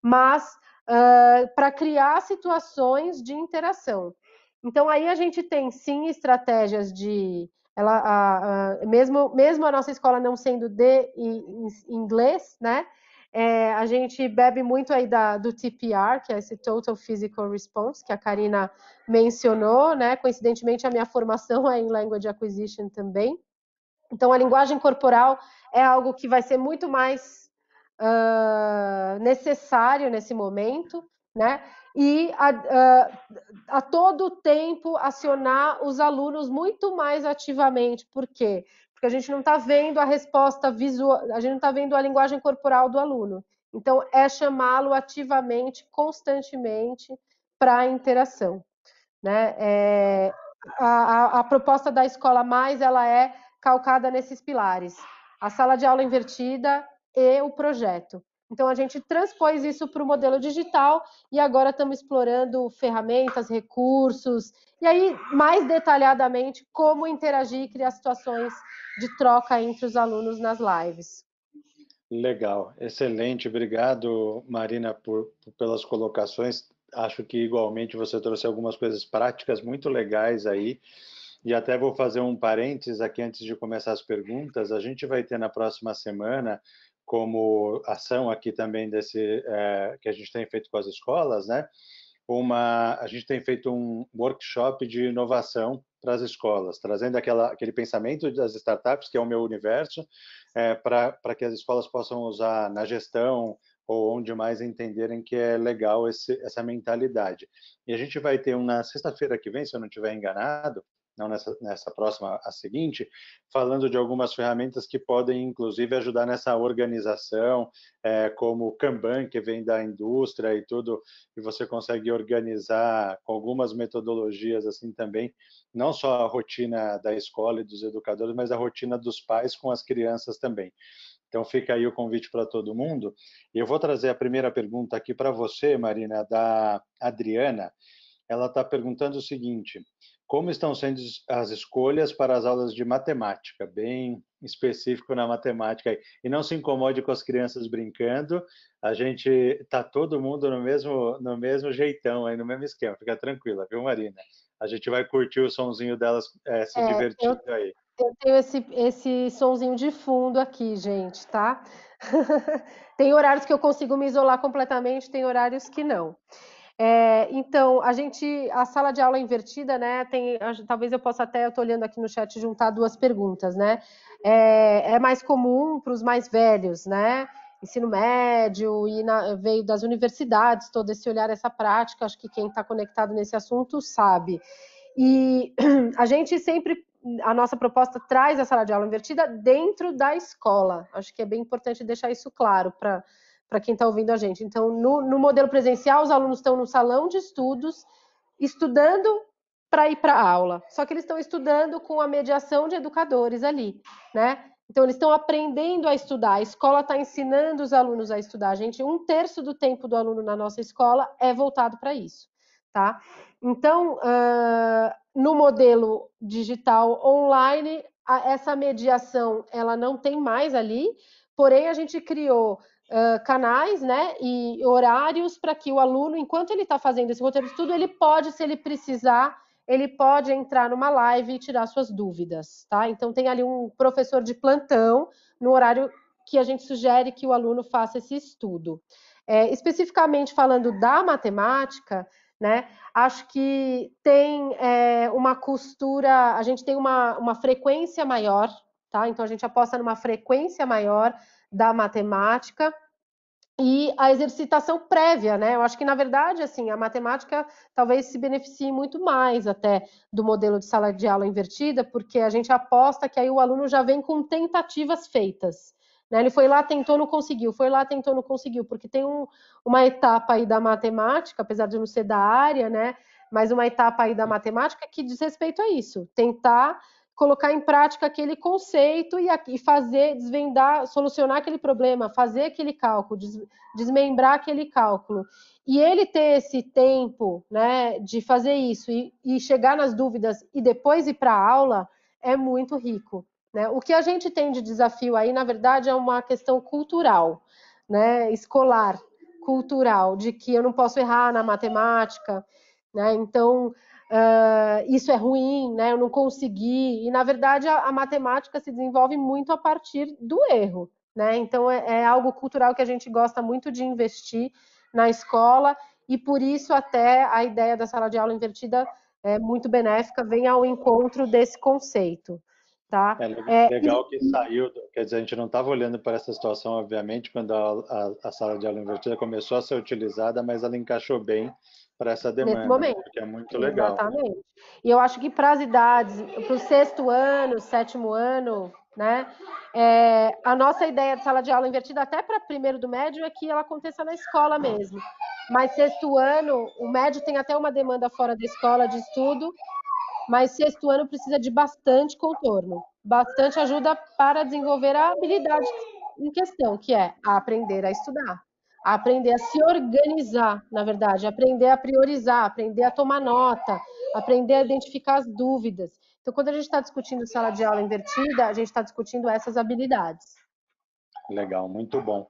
B: mas uh, para criar situações de interação. Então, aí a gente tem sim estratégias de ela, a, a, mesmo, mesmo a nossa escola não sendo de inglês, né? É, a gente bebe muito aí da, do TPR, que é esse Total Physical Response, que a Karina mencionou, né? Coincidentemente, a minha formação é em Language Acquisition também. Então, a linguagem corporal é algo que vai ser muito mais uh, necessário nesse momento, né? E a, a, a, todo tempo acionar os alunos muito mais ativamente. Por quê? Porque a gente não está vendo a resposta visual, a gente não está vendo a linguagem corporal do aluno. Então, é chamá-lo ativamente, constantemente, para a interação. Né? É, a, a proposta da Escola Mais ela é calcada nesses pilares: a sala de aula invertida e o projeto. Então, a gente transpôs isso para o modelo digital e agora estamos explorando ferramentas, recursos, e aí, mais detalhadamente, como interagir e criar situações de troca entre os alunos nas lives.
A: Legal, excelente. Obrigado, Marina, por, pelas colocações. Acho que, igualmente, você trouxe algumas coisas práticas muito legais aí. E até vou fazer um parênteses aqui antes de começar as perguntas. A gente vai ter na próxima semana como ação aqui também desse é, que a gente tem feito com as escolas, né? Uma, a gente tem feito um workshop de inovação para as escolas, trazendo aquela, aquele pensamento das startups, que é o meu universo, é, para que as escolas possam usar na gestão ou onde mais entenderem que é legal esse, essa mentalidade. E a gente vai ter um na sexta-feira que vem, se eu não estiver enganado, não nessa, nessa próxima, a seguinte, falando de algumas ferramentas que podem, inclusive, ajudar nessa organização, é, como o Kanban, que vem da indústria e tudo, e você consegue organizar com algumas metodologias assim também, não só a rotina da escola e dos educadores, mas a rotina dos pais com as crianças também. Então fica aí o convite para todo mundo. Eu vou trazer a primeira pergunta aqui para você, Marina, da Adriana ela está perguntando o seguinte: como estão sendo as escolhas para as aulas de matemática? Bem específico na matemática. E não se incomode com as crianças brincando, a gente está todo mundo no mesmo, no mesmo jeitão, aí, no mesmo esquema. Fica tranquila, viu, Marina? A gente vai curtir o sonzinho delas é, se é, divertindo
B: eu,
A: aí.
B: Eu tenho esse, esse sonzinho de fundo aqui, gente, tá? tem horários que eu consigo me isolar completamente, tem horários que não. É, então, a gente, a sala de aula invertida, né? Tem, talvez eu possa até, eu estou olhando aqui no chat, juntar duas perguntas, né? É, é mais comum para os mais velhos, né? Ensino médio e na, veio das universidades, todo esse olhar, essa prática. Acho que quem está conectado nesse assunto sabe. E a gente sempre a nossa proposta traz a sala de aula invertida dentro da escola. Acho que é bem importante deixar isso claro para para quem está ouvindo a gente. Então, no, no, modelo presencial, os alunos estão no salão de estudos, estudando para ir para a aula. Só que eles estão estudando com a mediação de educadores ali, né? Então, eles estão aprendendo a estudar. A escola está ensinando os alunos a estudar. Gente, um terço do tempo do aluno na nossa escola é voltado para isso, tá? Então, uh, no modelo digital online, a, essa mediação ela não tem mais ali. Porém, a gente criou uh, canais né, e horários para que o aluno, enquanto ele está fazendo esse roteiro de estudo, ele pode, se ele precisar, ele pode entrar numa live e tirar suas dúvidas, tá? Então tem ali um professor de plantão no horário que a gente sugere que o aluno faça esse estudo. É, especificamente falando da matemática, né? Acho que tem é, uma costura, a gente tem uma, uma frequência maior, tá? Então a gente aposta numa frequência maior da matemática e a exercitação prévia, né? Eu acho que na verdade, assim, a matemática talvez se beneficie muito mais até do modelo de sala de aula invertida, porque a gente aposta que aí o aluno já vem com tentativas feitas. Né? Ele foi lá, tentou, não conseguiu, foi lá, tentou, não conseguiu, porque tem um, uma etapa aí da matemática, apesar de não ser da área, né? Mas uma etapa aí da matemática que diz respeito a isso, tentar colocar em prática aquele conceito e, e fazer, desvendar, solucionar aquele problema, fazer aquele cálculo, des, desmembrar aquele cálculo. E ele ter esse tempo né, de fazer isso e, e chegar nas dúvidas e depois ir para a aula é muito rico. Né? O que a gente tem de desafio aí, na verdade, é uma questão cultural, né, escolar, cultural, de que eu não posso errar na matemática. Né? Então, uh, isso é ruim, né? Eu não consegui. E na verdade a, a, matemática se desenvolve muito a partir do erro, né? Então é, é algo cultural que a gente gosta muito de investir na escola e por isso até a ideia da sala de aula invertida é muito benéfica, vem ao encontro desse conceito. Tá?
A: É legal é, que saiu, quer dizer, a gente não estava olhando para essa situação, obviamente, quando a, a, a, sala de aula invertida começou a ser utilizada, mas ela encaixou bem para essa demanda, Nesse momento. que é muito legal.
B: Exatamente. E eu acho que para as idades, para o sexto ano, sétimo ano, né? É, a nossa ideia de sala de aula invertida, até para primeiro do médio, é que ela aconteça na escola mesmo. Mas sexto ano, o médio tem até uma demanda fora da escola de estudo, mas sexto ano precisa de bastante contorno, bastante ajuda para desenvolver a habilidade em questão, que é aprender a estudar a aprender a se organizar, na verdade, aprender a priorizar, aprender a tomar nota, aprender a identificar as dúvidas. Então, quando a gente está discutindo sala de aula invertida, a gente está discutindo essas habilidades.
A: Legal, muito bom.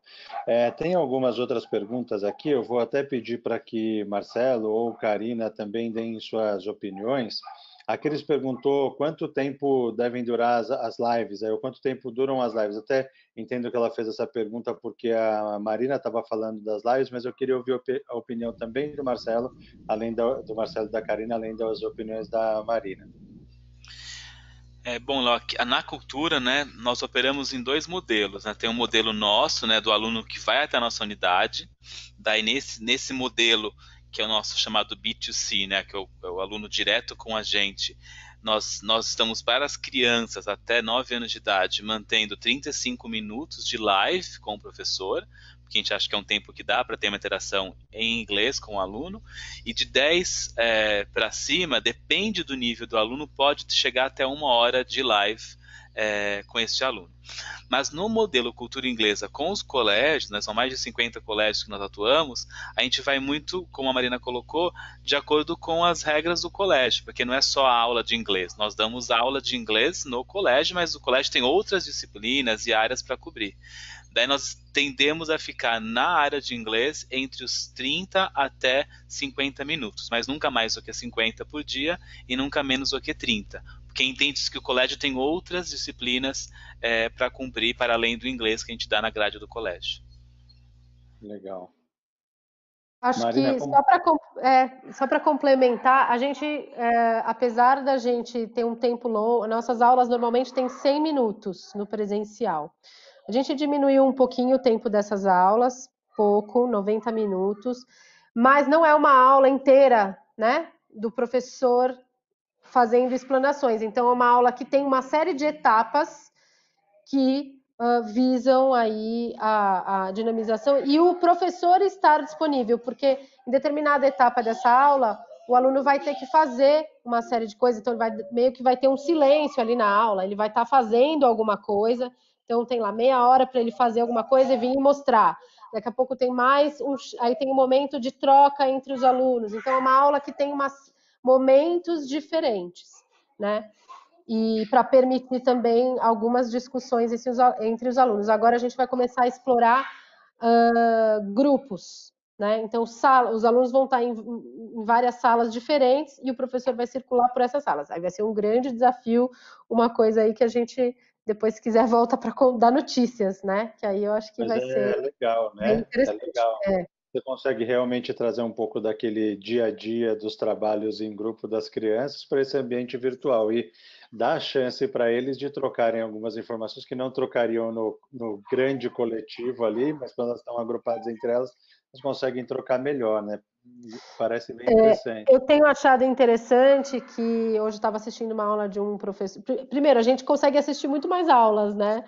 A: É, tem algumas outras perguntas aqui, eu vou até pedir para que Marcelo ou Karina também deem suas opiniões. Aqueles perguntou quanto tempo devem durar as, as lives, aí, ou quanto tempo duram as lives. Até entendo que ela fez essa pergunta porque a Marina estava falando das lives, mas eu queria ouvir a opinião também do Marcelo, além do, do Marcelo da Karina, além das opiniões da Marina.
D: É, bom, na cultura, né, nós operamos em dois modelos. Né? Tem um modelo nosso, né, do aluno que vai até a nossa unidade. Daí, nesse, nesse modelo, que é o nosso chamado B2C, né, que é o, é o aluno direto com a gente. Nós, nós estamos para as crianças até 9 anos de idade mantendo 35 minutos de live com o professor, porque a gente acha que é um tempo que dá para ter uma interação em inglês com o aluno, e de 10 é, para cima, depende do nível do aluno, pode chegar até uma hora de live é, com este aluno. Mas no modelo cultura inglesa com os colégios, né, são mais de 50 colégios que nós atuamos, a gente vai muito, como a Marina colocou, de acordo com as regras do colégio, porque não é só a aula de inglês. Nós damos aula de inglês no colégio, mas o colégio tem outras disciplinas e áreas para cobrir. Daí nós tendemos a ficar na área de inglês entre os 30 até 50 minutos, mas nunca mais do que 50 por dia e nunca menos do que 30. Porque entende-se que o colégio tem outras disciplinas é, para cumprir para além do inglês que a gente dá na grade do colégio.
A: Legal.
B: Acho Marina, que como... só para é, complementar, a gente, é, apesar da gente ter um tempo longo, nossas aulas normalmente têm 100 minutos no presencial. A gente diminuiu um pouquinho o tempo dessas aulas, pouco, 90 minutos, mas não é uma aula inteira, né, do professor fazendo explanações. Então, é uma aula que tem uma série de etapas que uh, visam aí a, a dinamização e o professor estar disponível, porque em determinada etapa dessa aula, o aluno vai ter que fazer uma série de coisas, então ele vai meio que vai ter um silêncio ali na aula, ele vai estar tá fazendo alguma coisa então tem lá meia hora para ele fazer alguma coisa e vir mostrar. Daqui a pouco tem mais um, aí tem um momento de troca entre os alunos. Então é uma aula que tem umas momentos diferentes, né? E para permitir também algumas discussões entre os alunos. Agora a gente vai começar a explorar uh, grupos, né? Então, sala, os alunos vão estar em, em, várias salas diferentes e o professor vai circular por essas salas. Aí vai ser um grande desafio, uma coisa aí que a gente depois, se quiser, volta para dar notícias, né? Que aí eu acho que Mas vai
A: é
B: ser.
A: legal, né? É legal. É. Você consegue realmente trazer um pouco daquele dia a dia dos trabalhos em grupo das crianças para esse ambiente virtual e dar chance para eles de trocarem algumas informações que não trocariam no, no grande coletivo ali, mas quando elas estão agrupadas entre elas, elas conseguem trocar melhor, né? Parece bem é, interessante.
B: É, eu tenho achado interessante que hoje estava assistindo uma aula de um professor. Primeiro, a gente consegue assistir muito mais aulas, né?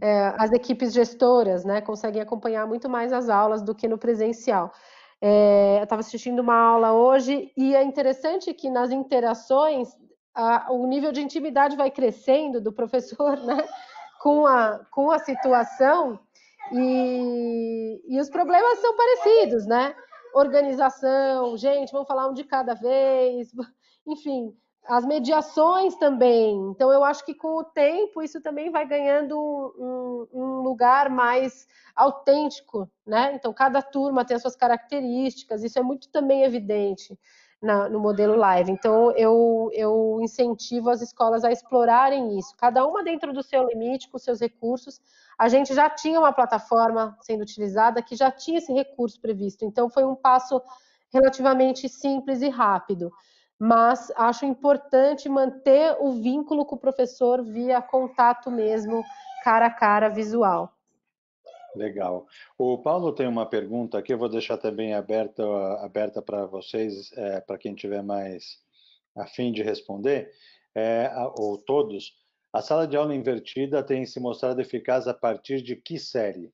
B: É, as equipes gestoras, né, conseguem acompanhar muito mais as aulas do que no presencial. É, eu estava assistindo uma aula hoje e é interessante que nas interações a, o nível de intimidade vai crescendo do professor, né, com a, com a situação e, e os problemas são parecidos, né? Organização, gente, vamos falar um de cada vez, enfim, as mediações também. Então, eu acho que com o tempo isso também vai ganhando um, um, lugar mais autêntico, né? Então, cada turma tem as suas características, isso é muito também evidente na, no modelo live. Então, eu, eu incentivo as escolas a explorarem isso, cada uma dentro do seu limite, com seus recursos. A gente já tinha uma plataforma sendo utilizada que já tinha esse recurso previsto, então foi um passo relativamente simples e rápido. Mas acho importante manter o vínculo com o professor via contato mesmo, cara a cara, visual.
A: Legal. O Paulo tem uma pergunta aqui, eu vou deixar também aberta, aberta para vocês, é, para quem tiver mais afim de responder, é, ou todos. A sala de aula invertida tem se mostrado eficaz a partir de que série?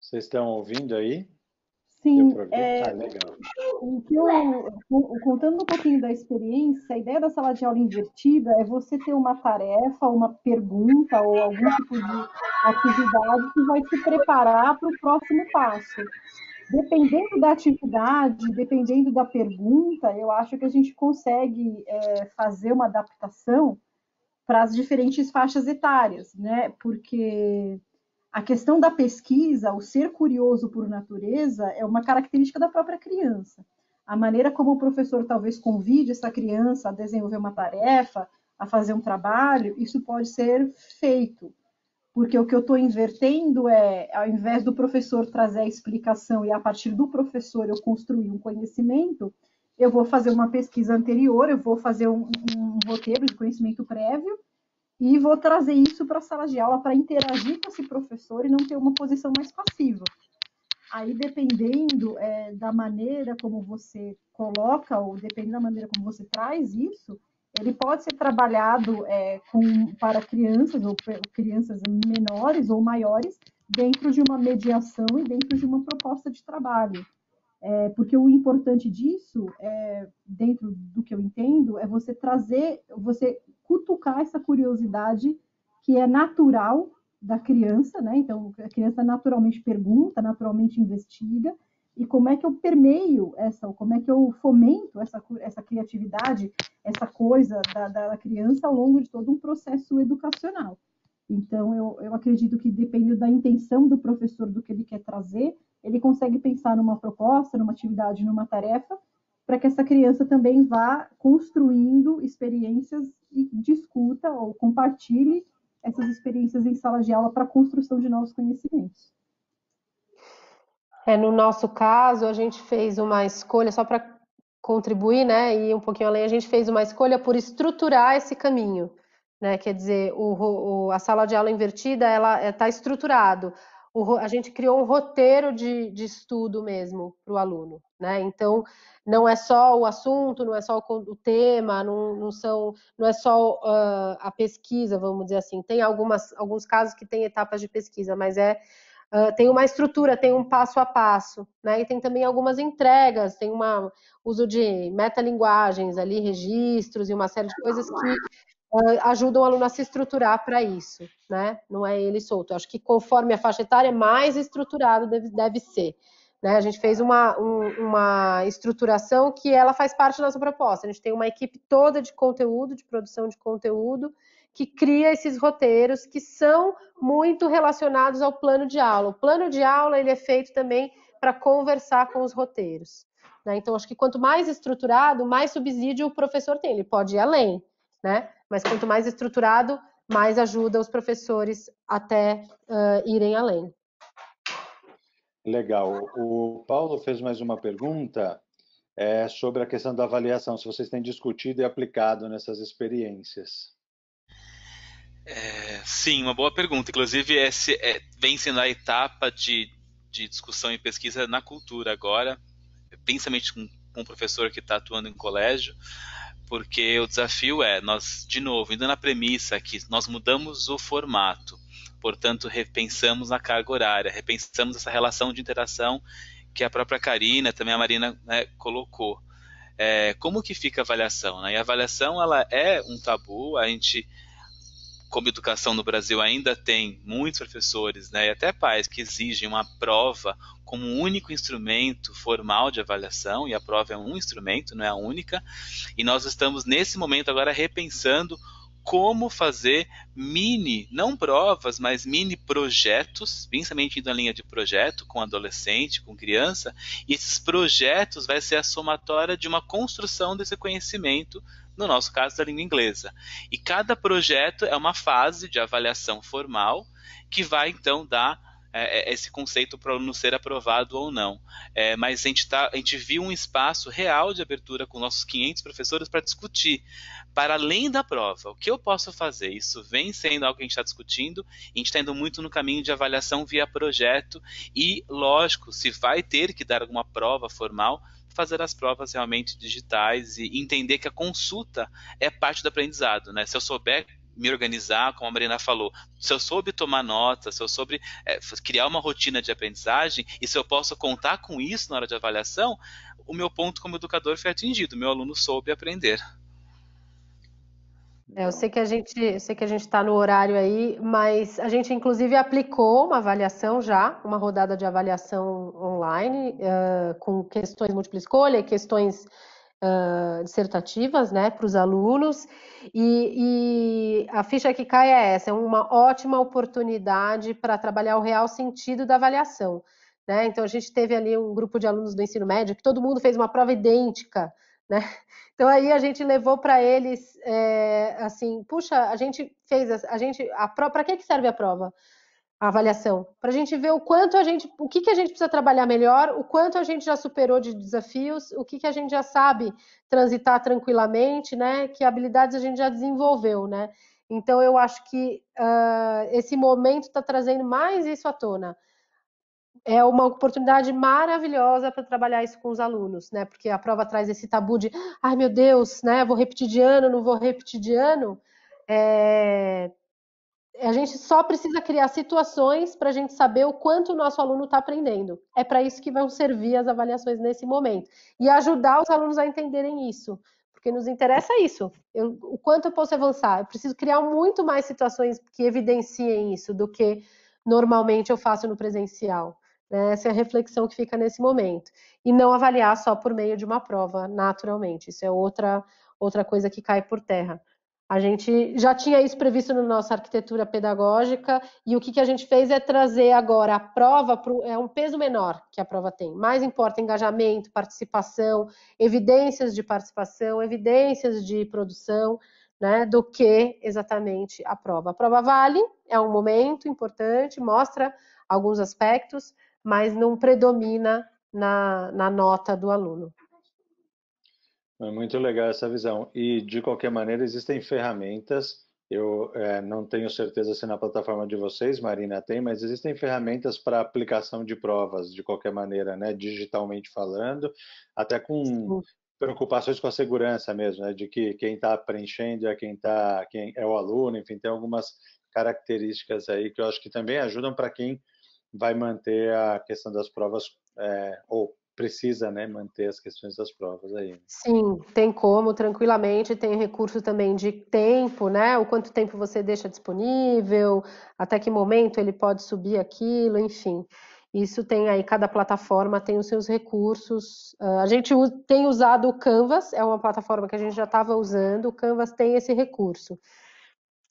A: Vocês estão ouvindo aí?
C: Sim, é, ah, o que eu, contando um pouquinho da experiência, a ideia da sala de aula invertida é você ter uma tarefa, uma pergunta ou algum tipo de atividade que vai te preparar para o próximo passo. Dependendo da atividade, dependendo da pergunta, eu acho que a gente consegue é, fazer uma adaptação para as diferentes faixas etárias, né? Porque a questão da pesquisa, o ser curioso por natureza, é uma característica da própria criança. A maneira como o professor talvez convide essa criança a desenvolver uma tarefa, a fazer um trabalho, isso pode ser feito. Porque o que eu estou invertendo é, ao invés do professor trazer a explicação e a partir do professor eu construir um conhecimento, eu vou fazer uma pesquisa anterior, eu vou fazer um, um roteiro de conhecimento prévio, e vou trazer isso para a sala de aula para interagir com esse professor e não ter uma posição mais passiva. Aí, dependendo é, da maneira como você coloca, ou dependendo da maneira como você traz isso, ele pode ser trabalhado é, com, para crianças, ou crianças menores ou maiores, dentro de uma mediação e dentro de uma proposta de trabalho. É, porque o importante disso, é, dentro do que eu entendo, é você trazer, você cutucar essa curiosidade que é natural da criança, né? Então, a criança naturalmente pergunta, naturalmente investiga, e como é que eu permeio essa, como é que eu fomento essa, essa criatividade, essa coisa da, da criança ao longo de todo um processo educacional. Então, eu, eu acredito que depende da intenção do professor, do que ele quer trazer, ele consegue pensar numa proposta, numa atividade, numa tarefa, para que essa criança também vá construindo experiências e discuta ou compartilhe essas experiências em sala de aula para a construção de novos conhecimentos.
B: É, no nosso caso, a gente fez uma escolha, só para contribuir, né, e um pouquinho além, a gente fez uma escolha por estruturar esse caminho, né, quer dizer, o, o, a sala de aula invertida, ela está é, estruturado, o, a gente criou um roteiro de, de estudo mesmo para o aluno, né, então não é só o assunto, não é só o, o tema, não, não, são, não é só uh, a pesquisa, vamos dizer assim, tem algumas, alguns casos que tem etapas de pesquisa, mas é Uh, tem uma estrutura, tem um passo a passo, né? E tem também algumas entregas, tem um uso de metalinguagens ali, registros e uma série de coisas que ajudam o aluno a se estruturar para isso, né? Não é ele solto. Eu acho que conforme a faixa etária, mais estruturado deve, deve ser. Né? A gente fez uma, um, uma estruturação que ela faz parte da nossa proposta. A gente tem uma equipe toda de conteúdo, de produção de conteúdo, que cria esses roteiros que são muito relacionados ao plano de aula. O plano de aula ele é feito também para conversar com os roteiros. Né? Então, acho que quanto mais estruturado, mais subsídio o professor tem. Ele pode ir além, né? mas quanto mais estruturado, mais ajuda os professores até uh, irem além.
A: Legal. O Paulo fez mais uma pergunta é, sobre a questão da avaliação, se vocês têm discutido e aplicado nessas experiências.
D: É, sim, uma boa pergunta. Inclusive, esse é, vem sendo a etapa de, de discussão e pesquisa na cultura agora, principalmente com, com um professor que está atuando em colégio, porque o desafio é, nós, de novo, indo na premissa que nós mudamos o formato, portanto, repensamos a carga horária, repensamos essa relação de interação que a própria Karina, também a Marina, né, colocou. É, como que fica a avaliação? Né? E a avaliação ela é um tabu, a gente como educação no Brasil ainda tem muitos professores né, e até pais que exigem uma prova como único instrumento formal de avaliação, e a prova é um instrumento, não é a única, e nós estamos nesse momento agora repensando como fazer mini, não provas, mas mini projetos, principalmente indo na linha de projeto com adolescente, com criança, e esses projetos vai ser a somatória de uma construção desse conhecimento no nosso caso da língua inglesa. E cada projeto é uma fase de avaliação formal que vai então dar é, é esse conceito para o aluno ser aprovado ou não. É, mas a gente, tá, a gente viu um espaço real de abertura com nossos 500 professores para discutir, para além da prova, o que eu posso fazer? Isso vem sendo algo que a gente está discutindo, a gente está indo muito no caminho de avaliação via projeto, e, lógico, se vai ter que dar alguma prova formal, fazer as provas realmente digitais e entender que a consulta é parte do aprendizado, né? Se eu souber me organizar, como a Marina falou, se eu soube tomar nota, se eu soube é, criar uma rotina de aprendizagem e se eu posso contar com isso na hora de avaliação, o meu ponto como educador foi atingido, meu aluno soube aprender.
B: É, eu sei que a gente, eu sei que a gente está no horário aí, mas a gente inclusive aplicou uma avaliação já, uma rodada de avaliação online uh, com questões múltipla escolha, questões uh, dissertativas, né, para os alunos. E, e a ficha que cai é essa, é uma ótima oportunidade para trabalhar o real sentido da avaliação. Né? Então a gente teve ali um grupo de alunos do ensino médio que todo mundo fez uma prova idêntica né? Então aí a gente levou para eles é, assim, puxa, a gente fez a, a gente a para que, que serve a prova? A avaliação, para a gente ver o quanto a gente, o que, que a gente precisa trabalhar melhor, o quanto a gente já superou de desafios, o que, que a gente já sabe transitar tranquilamente, né? Que habilidades a gente já desenvolveu, né? Então eu acho que uh, esse momento está trazendo mais isso à tona é uma oportunidade maravilhosa para trabalhar isso com os alunos, né? Porque a prova traz esse tabu de, ai meu Deus, né? Vou repetir de ano, não vou repetir de ano. É, a gente só precisa criar situações para a gente saber o quanto o nosso aluno está aprendendo. É para isso que vão servir as avaliações nesse momento. E ajudar os alunos a entenderem isso. Porque nos interessa isso. Eu, o quanto eu posso avançar. Eu preciso criar muito mais situações que evidenciem isso do que normalmente eu faço no presencial. Né? Essa é a reflexão que fica nesse momento. E não avaliar só por meio de uma prova, naturalmente. Isso é outra, outra coisa que cai por terra. A gente já tinha isso previsto na nossa arquitetura pedagógica e o que, que a gente fez é trazer agora a prova para é um peso menor que a prova tem. Mais importa engajamento, participação, evidências de participação, evidências de produção, né, do que exatamente a prova. A prova vale, é um momento importante, mostra alguns aspectos, mas não predomina na, na nota do aluno.
A: É muito legal essa visão. E, de qualquer maneira, existem ferramentas. Eu é, não tenho certeza se na plataforma de vocês, Marina, tem, mas existem ferramentas para aplicação de provas, de qualquer maneira, né? digitalmente falando, até com preocupações com a segurança mesmo, né? de que quem está preenchendo é quem, tá, quem é o aluno, enfim, tem algumas características aí que eu acho que também ajudam para quem vai manter a questão das provas é, ou precisa né, manter as questões das provas aí.
B: Sim, tem como, tranquilamente, tem recurso também de tempo, né? O quanto tempo você deixa disponível, até que momento ele pode subir aquilo, enfim. Isso tem aí, cada plataforma tem os seus recursos. Uh, a gente tem usado o Canvas, é uma plataforma que a gente já estava usando, o Canvas tem esse recurso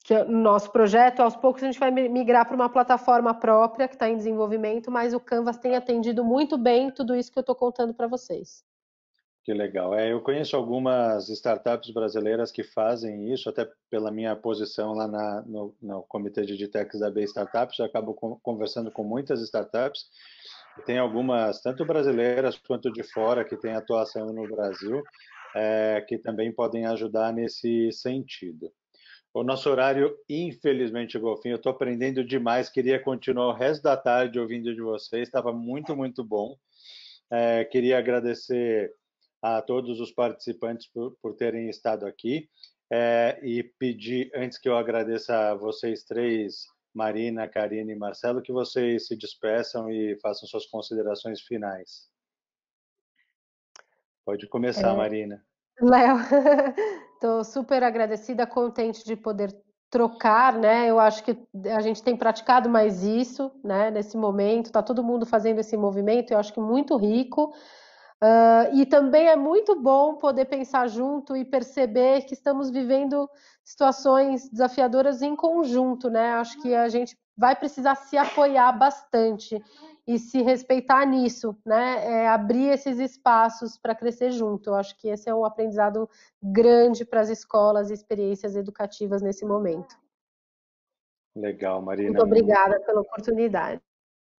B: que é no nosso projeto, aos poucos a gente vai migrar para uma plataforma própria que está em desenvolvimento, mas o Canvas tem atendido muito bem tudo isso que eu estou contando para vocês.
A: Que legal. É, eu conheço algumas startups brasileiras que fazem isso, até pela minha posição lá na, no, no comitê de Digitex da B Startups, eu acabo conversando com muitas startups. Tem algumas, tanto brasileiras quanto de fora, que têm atuação no Brasil, é, que também podem ajudar nesse sentido. O nosso horário, infelizmente, chegou ao fim. Eu estou aprendendo demais. Queria continuar o resto da tarde ouvindo de vocês. Estava muito, muito bom. É, queria agradecer a todos os participantes por, por terem estado aqui é, e pedir, antes que eu agradeça a vocês três, Marina, Karine e Marcelo, que vocês se despeçam e façam suas considerações finais. Pode começar, é... Marina.
B: Léo, estou super agradecida, contente de poder trocar, né? Eu acho que a gente tem praticado mais isso, né? Nesse momento, está todo mundo fazendo esse movimento, eu acho que muito rico. Uh, e também é muito bom poder pensar junto e perceber que estamos vivendo situações desafiadoras em conjunto, né? Acho que a gente vai precisar se apoiar bastante e se respeitar nisso, né? É abrir esses espaços para crescer junto. Eu acho que esse é um aprendizado grande para as escolas e experiências educativas nesse momento.
A: Legal, Marina.
B: Muito obrigada pela oportunidade.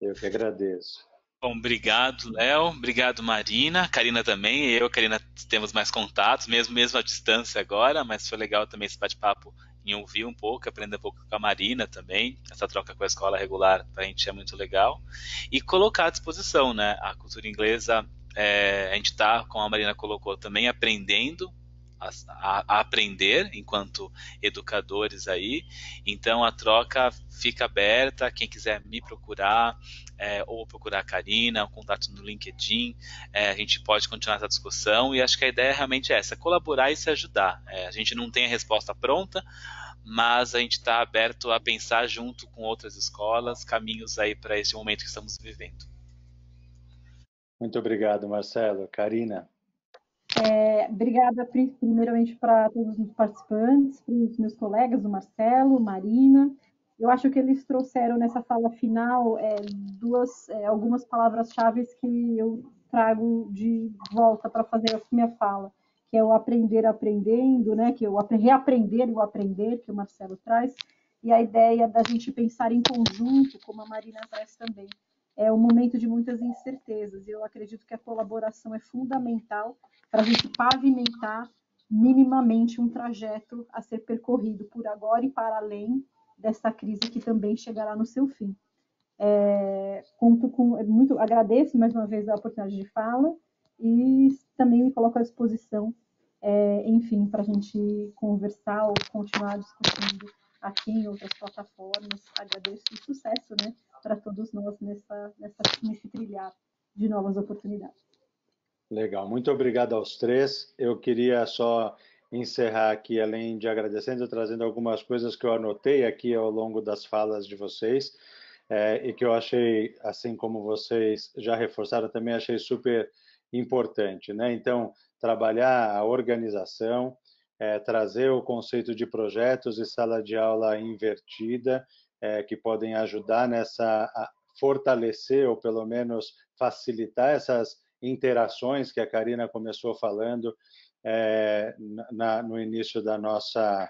A: Eu que agradeço.
D: Bom, obrigado, Léo. Obrigado, Marina. Karina também. Eu e a Karina temos mais contatos, mesmo, mesmo à distância agora, mas foi legal também esse bate-papo em ouvir um pouco, aprender um pouco com a Marina também. Essa troca com a escola regular para a gente é muito legal. E colocar à disposição, né? A cultura inglesa, é, a gente está, como a Marina colocou, também aprendendo a, a, aprender enquanto educadores aí. Então a troca fica aberta. Quem quiser me procurar é, ou procurar a Karina, o contato no LinkedIn, é, a gente pode continuar essa discussão. E acho que a ideia é realmente é essa: colaborar e se ajudar. É, a gente não tem a resposta pronta. Mas a gente está aberto a pensar junto com outras escolas caminhos aí para esse momento que estamos vivendo.
A: Muito obrigado, Marcelo. Karina.
C: É, obrigada, primeiramente, para todos os participantes, para os meus colegas, o Marcelo, Marina. Eu acho que eles trouxeram nessa fala final é, duas, é, algumas palavras-chave que eu trago de volta para fazer a minha fala, que é o aprender aprendendo, né? Que é o reaprender e o aprender que o Marcelo traz, e a ideia da gente pensar em conjunto, como a Marina traz também. É um momento de muitas incertezas. e Eu acredito que a colaboração é fundamental para a gente pavimentar minimamente um trajeto a ser percorrido por agora e para além dessa crise que também chegará no seu fim. É, conto com muito agradeço mais uma vez a oportunidade de fala e também me coloco à disposição, é, enfim, para a gente conversar ou continuar discutindo aqui em outras plataformas. Agradeço e sucesso, né, para todos nós nessa, nessa, nesse trilhar de novas oportunidades.
A: Legal, muito obrigado aos três. Eu queria só encerrar aqui, além de agradecendo, trazendo algumas coisas que eu anotei aqui ao longo das falas de vocês é, e que eu achei, assim como vocês já reforçaram, também achei super importante, né? Então, trabalhar a organização, é, trazer o conceito de projetos e sala de aula invertida, é, que podem ajudar nessa fortalecer ou pelo menos facilitar essas interações que a Karina começou falando é, na, no início da nossa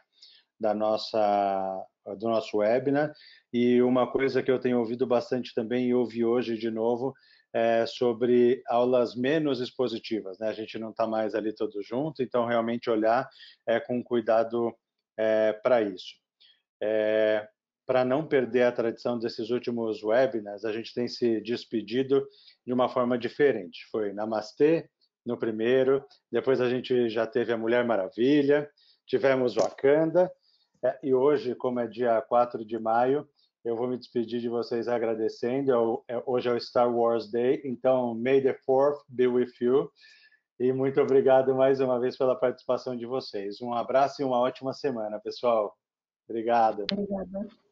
A: da nossa do nosso webinar e uma coisa que eu tenho ouvido bastante também e ouvi hoje de novo é sobre aulas menos expositivas, né? A gente não está mais ali todo junto, então realmente olhar é, com cuidado é, para isso. É, para não perder a tradição desses últimos webinars, a gente tem se despedido de uma forma diferente. Foi Namastê no primeiro, depois a gente já teve a Mulher Maravilha, tivemos Wakanda, é, e hoje, como é dia 4 de maio, eu vou me despedir de vocês agradecendo. É, é, hoje é o Star Wars Day, então May the Fourth be with you. E muito obrigado mais uma vez pela participação de vocês. Um abraço e uma ótima semana, pessoal. Obrigado.
C: Obrigada.